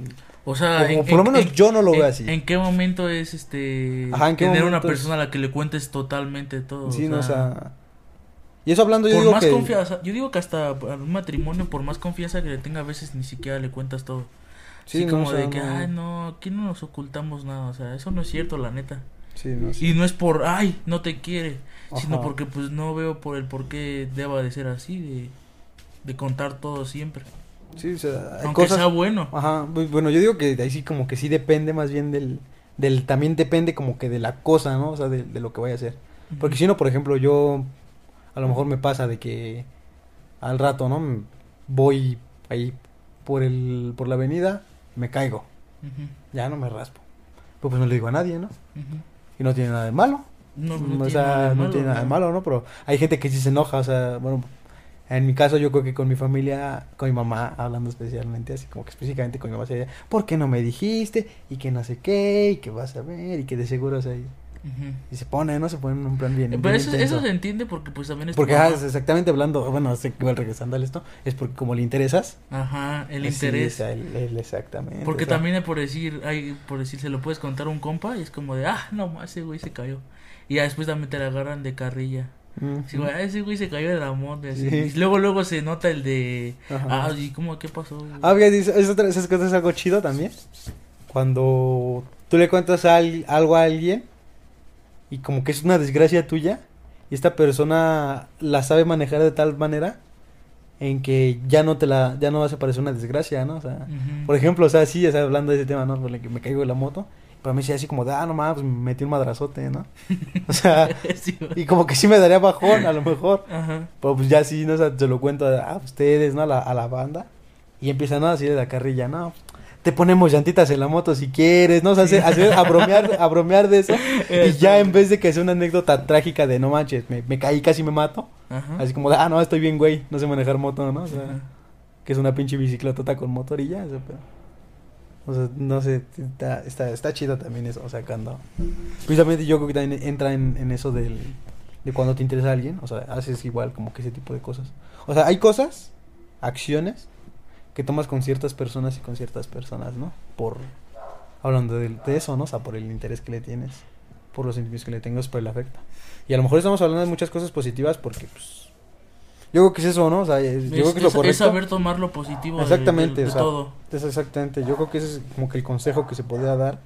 O sea, o por lo menos yo no lo veo en- así. ¿En qué momento es este Ajá, ¿en qué tener una persona a la que le cuentes totalmente todo? sí, o no, o sea, sea. Y eso hablando yo por digo más que confianza, yo digo que hasta un matrimonio, por más confianza que le tenga, a veces ni siquiera le cuentas todo. sí, no, como o sea, de que, no. ay, no, aquí no nos ocultamos nada, o sea, eso no es cierto, la neta. Sí, no, sí. Y no es por, ay, no te quiere, sino porque pues no veo por el por qué deba de ser así, de, de contar todo siempre. Sí, o sea, hay Aunque cosas sea bueno. Ajá, bu- bueno, yo digo que ahí sí como que sí depende más bien del del también depende como que de la cosa, ¿no? O sea, de, de lo que vaya a hacer. Porque si no, por ejemplo, yo a lo mejor me pasa de que al rato, ¿no? Voy ahí por el por la avenida, me caigo, ya no me raspo. Pues, pues no le digo a nadie, ¿no? Y no tiene nada de malo. No, no o tiene sea, nada de no tiene nada de malo, ¿no? Pero hay gente que sí se enoja, o sea, bueno, en mi caso yo creo que con mi familia, con mi mamá, hablando especialmente, así como que específicamente con mi mamá, sería, ¿por qué no me dijiste? Y que no sé qué, y que vas a ver, y que de seguro, o sea, y, se pone, ¿no? Se pone en un plan bien. Eh, bien Pero eso, eso se entiende porque pues también es Porque, ah, exactamente hablando, bueno, igual regresando al esto, es porque como le interesas. Ajá, el sí, interés. el- el exactamente. Porque o sea, también es por decir, hay, por decir, se lo puedes contar a un compa y es como de, ah, no, ese güey se cayó. Y ya después también te la agarran de carrilla. Ujú. Sí, güey, ah, ese güey se cayó de la moto. Sí. Luego, luego se nota el de, Ajá. ah, ¿y cómo, qué pasó? güey?" Ah, esas cosas es algo chido también. Cuando tú le cuentas a al- algo a alguien y como que es una desgracia tuya y esta persona la sabe manejar de tal manera en que ya no te la ya no vas a parecer una desgracia, ¿no? O sea, por ejemplo, o sea, sí, o sea, hablando de ese tema, ¿no? Por el que me caigo de la moto, para mí sí así como de, ah, no mames, pues me metí un madrazote, ¿no? [LAUGHS] O sea, [LAUGHS] Sí, y como que sí me daría bajón, a lo mejor. Ajá. Pero pues ya sí, ¿no? O sea, se lo cuento a, a ustedes, ¿no? A la, a la banda. Y empiezan ¿no? así de la carrilla, ¿no? Te ponemos llantitas en la moto si quieres, ¿no? O sea, hacer, hacer- a, bromear, a bromear de eso. [LAUGHS] Y ya en vez de que sea una anécdota trágica de no manches, me, me caí, casi me mato. Ajá. Así como de, ah, no, estoy bien, güey, no sé manejar moto, ¿no? O sea, Ajá. que es una pinche bicicletota con motor y ya, o sea, pero... O sea, no sé, está, está, está chido también eso, o sea, cuando... Precisamente yo creo que también entra en, eso del, de cuando te interesa a alguien, o sea, haces igual como que ese tipo de cosas. O sea, hay cosas, acciones, que tomas con ciertas personas y con ciertas personas, ¿no? Por, hablando de, de eso, ¿no? O sea, por el interés que le tienes, por los sentimientos que le tengas, por el afecto. Y a lo mejor estamos hablando de muchas cosas positivas porque, pues, yo creo que es eso, ¿no? O sea, es- yo creo que es lo correcto. es saber tomar lo positivo Exactamente, de, de o sea, todo. Es exactamente, yo creo que ese es como que el consejo que se podría dar.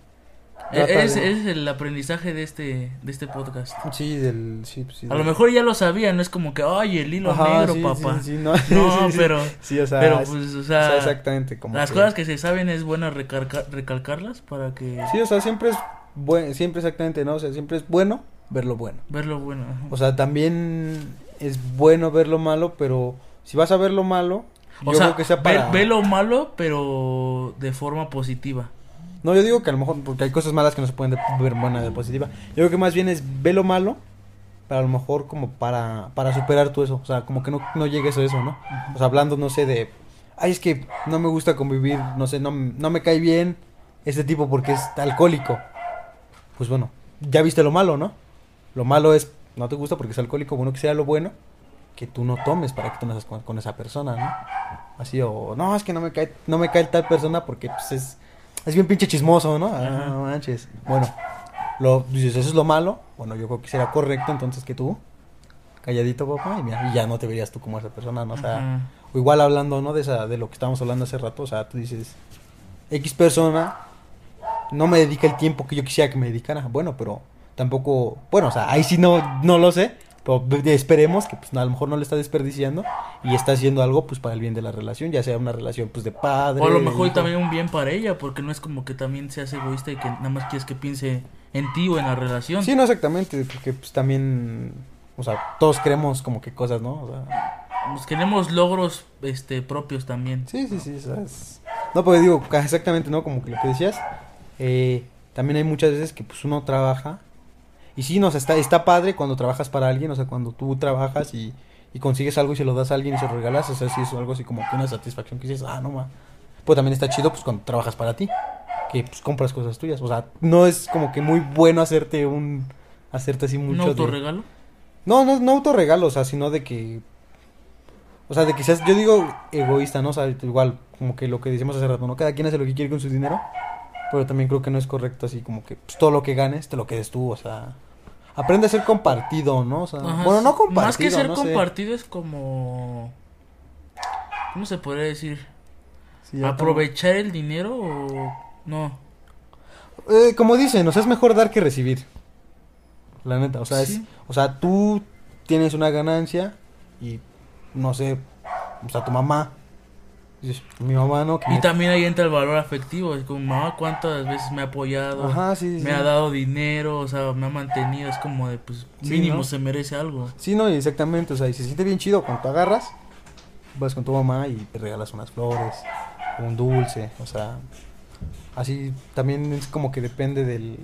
E- Es, de- es el aprendizaje de este, de este podcast. Sí, del... Sí, sí, A del- lo mejor ya lo sabía, no es como que, ay, el hilo Ajá, negro, sí, papá. Sí, no, [LAUGHS] No, pero, Sí, o sea, pero es- pues, o o sea, exactamente, como las cosas que se saben es bueno recalca- recalcarlas para que Sí, o sea, siempre es bueno, siempre exactamente, ¿no? O sea, siempre es bueno ver lo bueno. ver lo bueno. O sea, también es bueno ver lo malo, pero si vas a ver lo malo, O yo sea, creo que sea para... ve, lo malo, pero de forma positiva. No, yo digo que a lo mejor, porque hay cosas malas que no se pueden de- ver buena de positiva. Yo creo que más bien es ve lo malo, pero a lo mejor como para, para superar tú eso. O sea, como que no, no llegues a eso, ¿no? O sea, hablando, no sé, de, ay, es que no me gusta convivir, no sé, no, no me cae bien este tipo porque es alcohólico. Pues bueno, ya viste lo malo, ¿no? Lo malo es, no te gusta porque es alcohólico, bueno que sea lo bueno, que tú no tomes para que tú no estés con, con esa persona, ¿no? Así, o, no, es que no me cae, no me cae tal persona porque pues es, es bien pinche chismoso, ¿no? Ah, no manches. Bueno, lo, dices, eso es lo malo, bueno, yo creo que será correcto entonces que tú calladito, papá, y mira, y ya no te verías tú como esa persona, ¿no? O sea, Ajá. o igual hablando, ¿no? De esa, de lo que estábamos hablando hace rato, o sea, tú dices, X persona no me dedica el tiempo que yo quisiera que me dedicara, bueno, pero tampoco, bueno, o sea, ahí sí no, no lo sé, pero esperemos que pues a lo mejor no le está desperdiciando y está haciendo algo pues para el bien de la relación, ya sea una relación pues de padre. O a lo mejor también un bien para ella, porque no es como que también seas egoísta y que nada más quieres que piense en ti o en la relación. Sí, no exactamente, porque pues también, o sea, todos queremos como que cosas, ¿no? O sea, Pues queremos logros este propios también. Sí, sí, sí, o sea, es- No, porque digo, exactamente, ¿no? Como que lo que decías, eh, también hay muchas veces que pues uno trabaja, y sí, no, o sea, está, está padre cuando trabajas para alguien, o sea, cuando tú trabajas y, y consigues algo y se lo das a alguien y se lo regalas, o sea, sí es algo así como que una satisfacción que dices, ah, no, ma. Pues también está chido, pues, cuando trabajas para ti, que pues compras cosas tuyas, o sea, no es como que muy bueno hacerte un, hacerte así ¿Un mucho de- autorregalo? no, no, no autorregalo, o sea, sino de que. O sea, de que seas, yo digo egoísta, ¿no? O sea, igual, como que lo que decíamos hace rato, ¿no? Cada quien hace lo que quiere con su dinero. Pero también creo que no es correcto así como que pues, todo lo que ganes te lo quedes tú, o sea. Aprende a ser compartido, ¿no? O sea, Ajá, bueno, no compartido. Más que ser no sé. compartido es como... ¿Cómo se podría decir? Sí, ¿Aprovechar el dinero o no? como- Eh, como dicen, o sea, es mejor dar que recibir. La neta, o sea, es, o sea, tú tienes una ganancia y no sé, o sea, tu mamá mi mamá no Y me- también ahí entra el valor afectivo. Es como, mamá, ¿cuántas veces me ha apoyado? Ajá, sí, sí. me ha dado dinero, o sea, me ha mantenido. Es como de, pues, mínimo ¿no? se merece algo. Sí, no, exactamente, o sea, y se siente bien chido cuando agarras, vas con tu mamá y te regalas unas flores, un dulce, o sea, así también es como que depende del,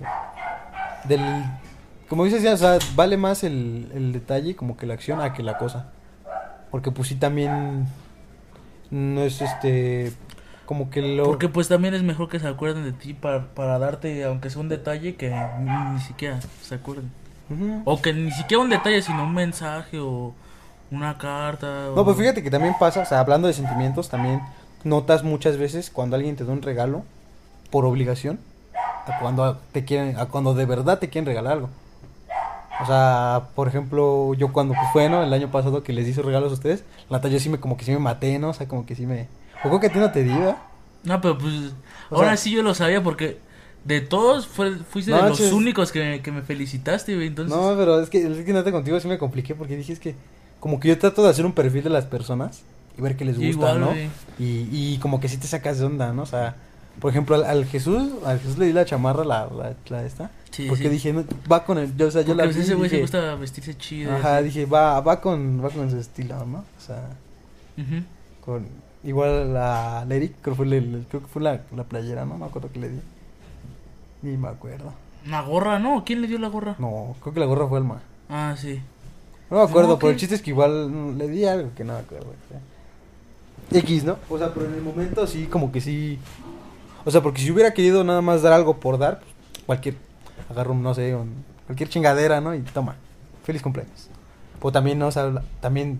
del, como dices ya, o sea, vale más el, el detalle como que la acción a que la cosa, porque pues sí también no es este, como que lo... Porque pues también es mejor que se acuerden de ti para, para darte, aunque sea un detalle, que ni, ni siquiera se acuerden. O que ni siquiera un detalle, sino un mensaje o una carta. No, o- pues fíjate que también pasa, o sea, hablando de sentimientos, también notas muchas veces cuando alguien te da un regalo por obligación, a cuando te quieren, a cuando de verdad te quieren regalar algo. O sea, por ejemplo, yo cuando pues, fue, ¿no? El año pasado que les hice regalos a ustedes, la neta yo sí me, como que sí me maté, ¿no? O sea, como que sí me... O creo que a ti no te di, ¿verdad? No, pero pues O ahora sea- sí yo lo sabía porque de todos fue, fuiste No, de los únicos que, que me felicitaste, güey. Entonces, No, pero es que, es que neta contigo sí me compliqué porque dije es que como que yo trato de hacer un perfil de las personas y ver qué les gusta, igual, ¿no? güey. Y, y como que sí te sacas de onda, ¿no? O sea, por ejemplo, al, al Jesús, al Jesús le di la chamarra, la, la, la esta, Sí, porque sí. dije, no, va con el, yo, o sea, yo Porque, la pues, vi ese güey se gusta vestirse chido. ajá, así. dije, va, va con, va con su estilo, ¿no? O sea, Ujú. con, igual la, la Eric, creo, que fue creo que fue la, la playera, ¿no? No me acuerdo que le di. Ni me acuerdo. Una gorra, ¿no? ¿Quién le dio la gorra? No, creo que la gorra fue Alma. Ah, sí. No me acuerdo, No, pero el chiste es que igual le di algo que no me acuerdo. sea. X, ¿no? O sea, pero en el momento sí, como que sí. O sea, porque si hubiera querido nada más dar algo por dar, pues, cualquier. Agarro, un, no sé, un- cualquier chingadera, ¿no? Y toma, feliz cumpleaños. Pero también, ¿no? O sea, también.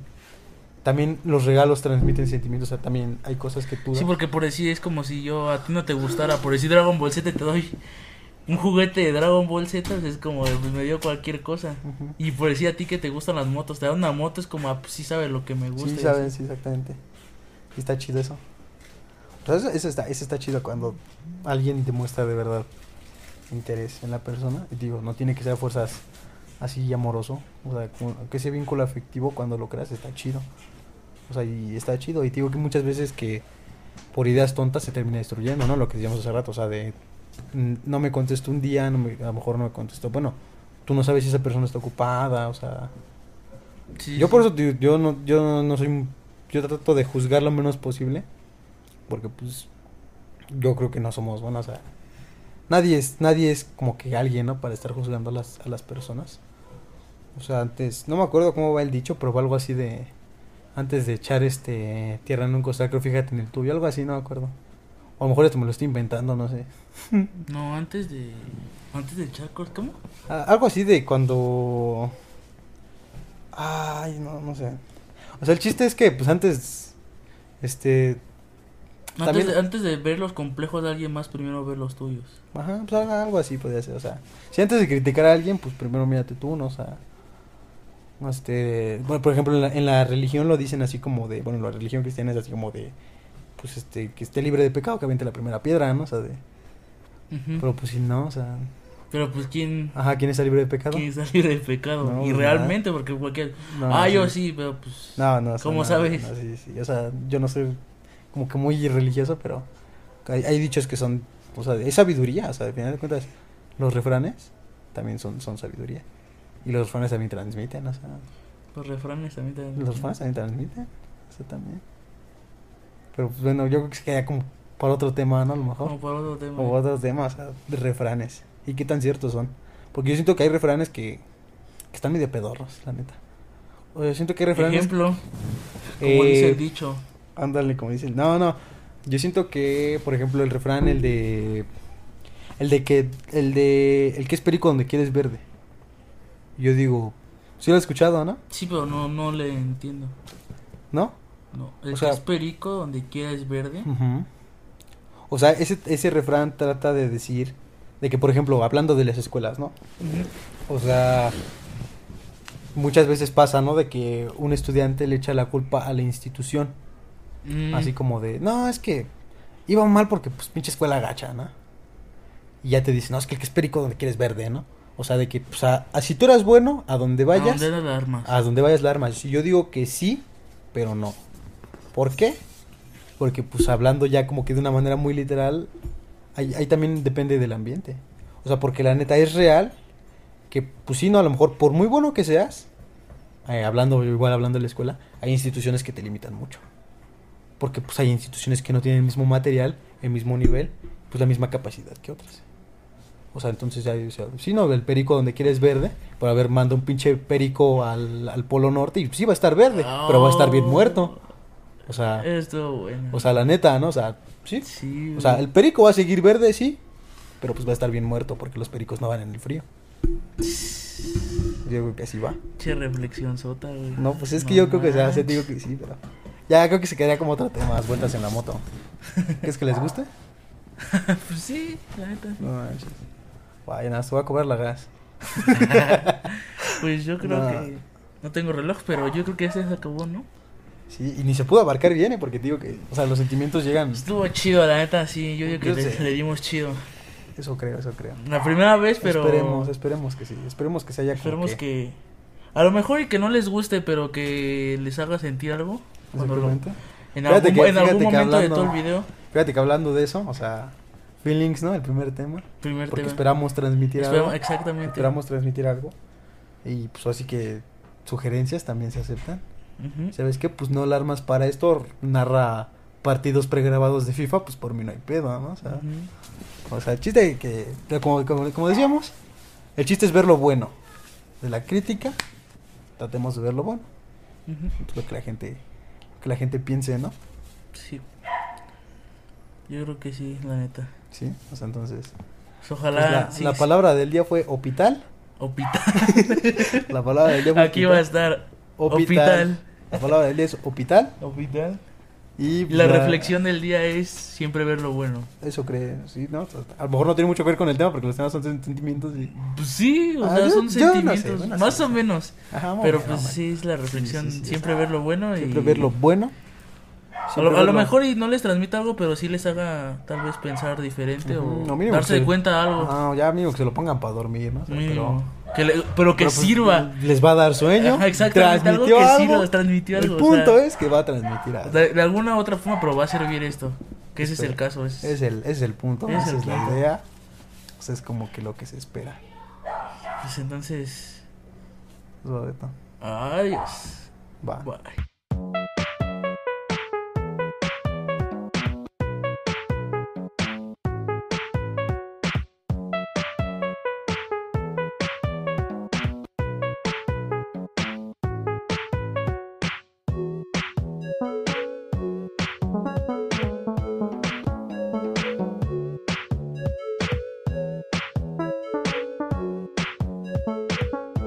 También los regalos transmiten sentimientos, o sea, también hay cosas que tú. Sí, porque por decir es como si yo a ti no te gustara, por decir Dragon Ball Z te doy un juguete de Dragon Ball Z, pues, es como pues, me dio cualquier cosa. Y por decir a ti que te gustan las motos, te da una moto, es como, ah, pues sí sabe lo que me gusta. Sí, así. sí, exactamente. Y está chido eso. O sea, eso, eso está, eso está chido cuando alguien demuestra de verdad interés en la persona. Y digo, no tiene que ser a fuerzas así amoroso. O sea, que ese vínculo afectivo cuando lo creas está chido. O sea, y está chido. Y te digo que muchas veces que por ideas tontas se termina destruyendo, ¿no? Lo que decíamos hace rato, o sea, de no me contestó un día, no me- a lo mejor no me contestó. Bueno, tú no sabes si esa persona está ocupada, o sea, Sí, yo sí. por eso yo no, yo no soy, yo trato de juzgar lo menos posible, porque pues yo creo que no somos, bueno, o sea, nadie es, nadie es como que alguien, ¿no? Para estar juzgando a las, a las personas. O sea, antes, no me acuerdo cómo va el dicho, pero algo así de, antes de echar este tierra en un costal, creo, fíjate en el tuyo, algo así, no me acuerdo. O a lo mejor esto me lo estoy inventando, no sé. [LAUGHS] No, antes de. Antes de Charcos, ¿cómo? Ah, Algo así de cuando... Ay, no, no sé. O sea, el chiste es que, pues antes, este... Antes, También- de, antes de ver los complejos de alguien más, primero ver los tuyos. Ajá, pues algo así podría ser, o sea... Si antes de criticar a alguien, pues primero mírate tú, ¿no? O sea... Este, bueno, por ejemplo, en la, en la religión lo dicen así como de, bueno, la religión cristiana es así como de, pues este, que esté libre de pecado, que aviente la primera piedra, ¿no? O sea, de, pero pues si no, o sea, Pero pues quién, ajá, ¿quién está libre de pecado? quién está libre de pecado. No, y pues, realmente, porque cualquier... No, ah, sí. yo sí, pero pues... No, no, o sea, ¿Cómo sabes? no, sí, sí, o sea, yo no soy como que muy religioso, pero hay, hay dichos que son, o sea, es sabiduría, o sea, al final de cuentas, los refranes también son, son sabiduría. Y los refranes también transmiten, o sea, Los refranes también te... los refranes también transmiten, eso también. Pero pues, bueno, yo creo que se queda como para otro tema, ¿no? A lo mejor. Como por otro tema. O otros temas, o sea, de refranes. ¿Y qué tan ciertos son? Porque yo siento que hay refranes que, que están medio pedorros, la neta. O yo siento que hay refranes... Ejemplo, como eh, dice el dicho. Ándale, como dicen. No, no. Yo siento que, por ejemplo, el refrán, el de. El de que. El de. El que es perico donde quieres verde. Yo digo. Sí lo he escuchado, ¿no? Sí, pero no, no le entiendo. ¿No? No, el O sea- que es perico donde quiera es verde. O sea, ese, ese refrán trata de decir. De que, por ejemplo, hablando de las escuelas, ¿no? O sea. Muchas veces pasa, ¿no? De que un estudiante le echa la culpa a la institución. Mm, Así como de, no, es que iba mal porque pues pinche escuela gacha, ¿no? Y ya te dicen, no, es que el que es perico donde quieres verde, ¿no? O sea, de que, pues, a, a- si tú eras bueno, a donde ¿A vayas, las armas? a donde vayas la armas. Yo digo que sí, pero no. ¿Por qué? Porque, pues, hablando ya como que de una manera muy literal, ahí, ahí también depende del ambiente. O sea, porque la neta es real que, pues sí, no, a lo mejor por muy bueno que seas, eh, hablando, igual hablando de la escuela, hay instituciones que te limitan mucho. Porque, pues, hay instituciones que no tienen el mismo material, el mismo nivel, pues la misma capacidad que otras. O sea, entonces ya, o sea, sí, no, el perico donde quieres verde, pero a ver, manda un pinche perico al, al polo norte y sí va a estar verde, pero va a estar bien muerto. O sea, Esto bueno. o sea, la neta, ¿no? O sea, sí. sí. O sea, el perico va a seguir verde, sí, pero pues va a estar bien muerto porque los pericos no van en el frío. Yo creo que así va. Che reflexión sota, güey. No, pues es que No yo creo que se hace, digo que sí, pero... Ya creo que se quedaría como otro tema, las vueltas en la moto. ¿Crees que les guste? [LAUGHS] pues sí, la neta. No manches. Vaya, nada, te voy a cobrar la gas. [LAUGHS] Pues yo creo No. que. No tengo reloj, pero yo creo que ese se acabó, ¿no? Sí, y ni se pudo abarcar bien, ¿eh? porque digo que, o sea, los sentimientos llegan. Estuvo chido, la neta, sí. Yo digo que Yo le, dimos chido. Eso creo, eso creo. La primera vez, pero. Esperemos, esperemos que sí. Esperemos que se haya Esperemos que... A lo mejor y que no les guste, pero que les haga sentir algo. Cuando lo- Exactamente. en Fíjate algún, que- en algún momento de hablando- todo el video. Fíjate que hablando de eso, o sea, feelings, ¿no? El primer tema. Primer Porque tema. esperamos transmitir Esperamos- algo. exactamente. Esperamos transmitir algo. Y pues así que sugerencias también se aceptan. ¿Sabes qué? Pues no alarmas para esto. Narra partidos pregrabados de FIFA, pues por mí no hay pedo, ¿no? O sea, o sea el chiste que, que como, como, como decíamos, el chiste es ver lo bueno. De la crítica, tratemos de ver lo bueno. Ujú. Lo que la gente, que la gente piense, ¿no? Sí. Yo creo que sí, la neta. Sí, o sea, entonces. Pues pues, ojalá. la, sí, la palabra del día fue hospital. Hospital. [LAUGHS] La palabra del día fue Aquí va a hospital. estar. Hospital. Hospital. La palabra del día es hospital. Hospital. Y La reflexión del día es siempre ver lo bueno. Eso cree, sí, ¿no? A lo mejor no tiene mucho que ver con el tema porque los temas son sentimientos y. Pues sí, o Ah, sea, yo- son yo no sé, sentimientos. más sí, o sí. menos. Ajá, Pero bueno, pues sí, es la reflexión. sí, sí, siempre o sea, ver lo bueno. Siempre y... ver lo bueno. A siempre lo, a lo mejor y no les transmita algo, pero sí les haga tal vez pensar diferente Ujú, o lo mínimo darse se- cuenta de algo. No, ya mínimo que se lo pongan para dormir, ¿no? O sea, pero, que le- pero que pero, pues, sirva. Les va a dar sueño. Ajá, exactamente, algo que algo. sirva, transmitió algo. El o punto sea, es que va a transmitir algo. de, de alguna otra forma, pero va a servir esto. Que ese es el caso. Es, Es el, es el punto, Es esa el es la punto. idea. O sea, es como que lo que se espera. Pues entonces. Adiós. Va. Bye.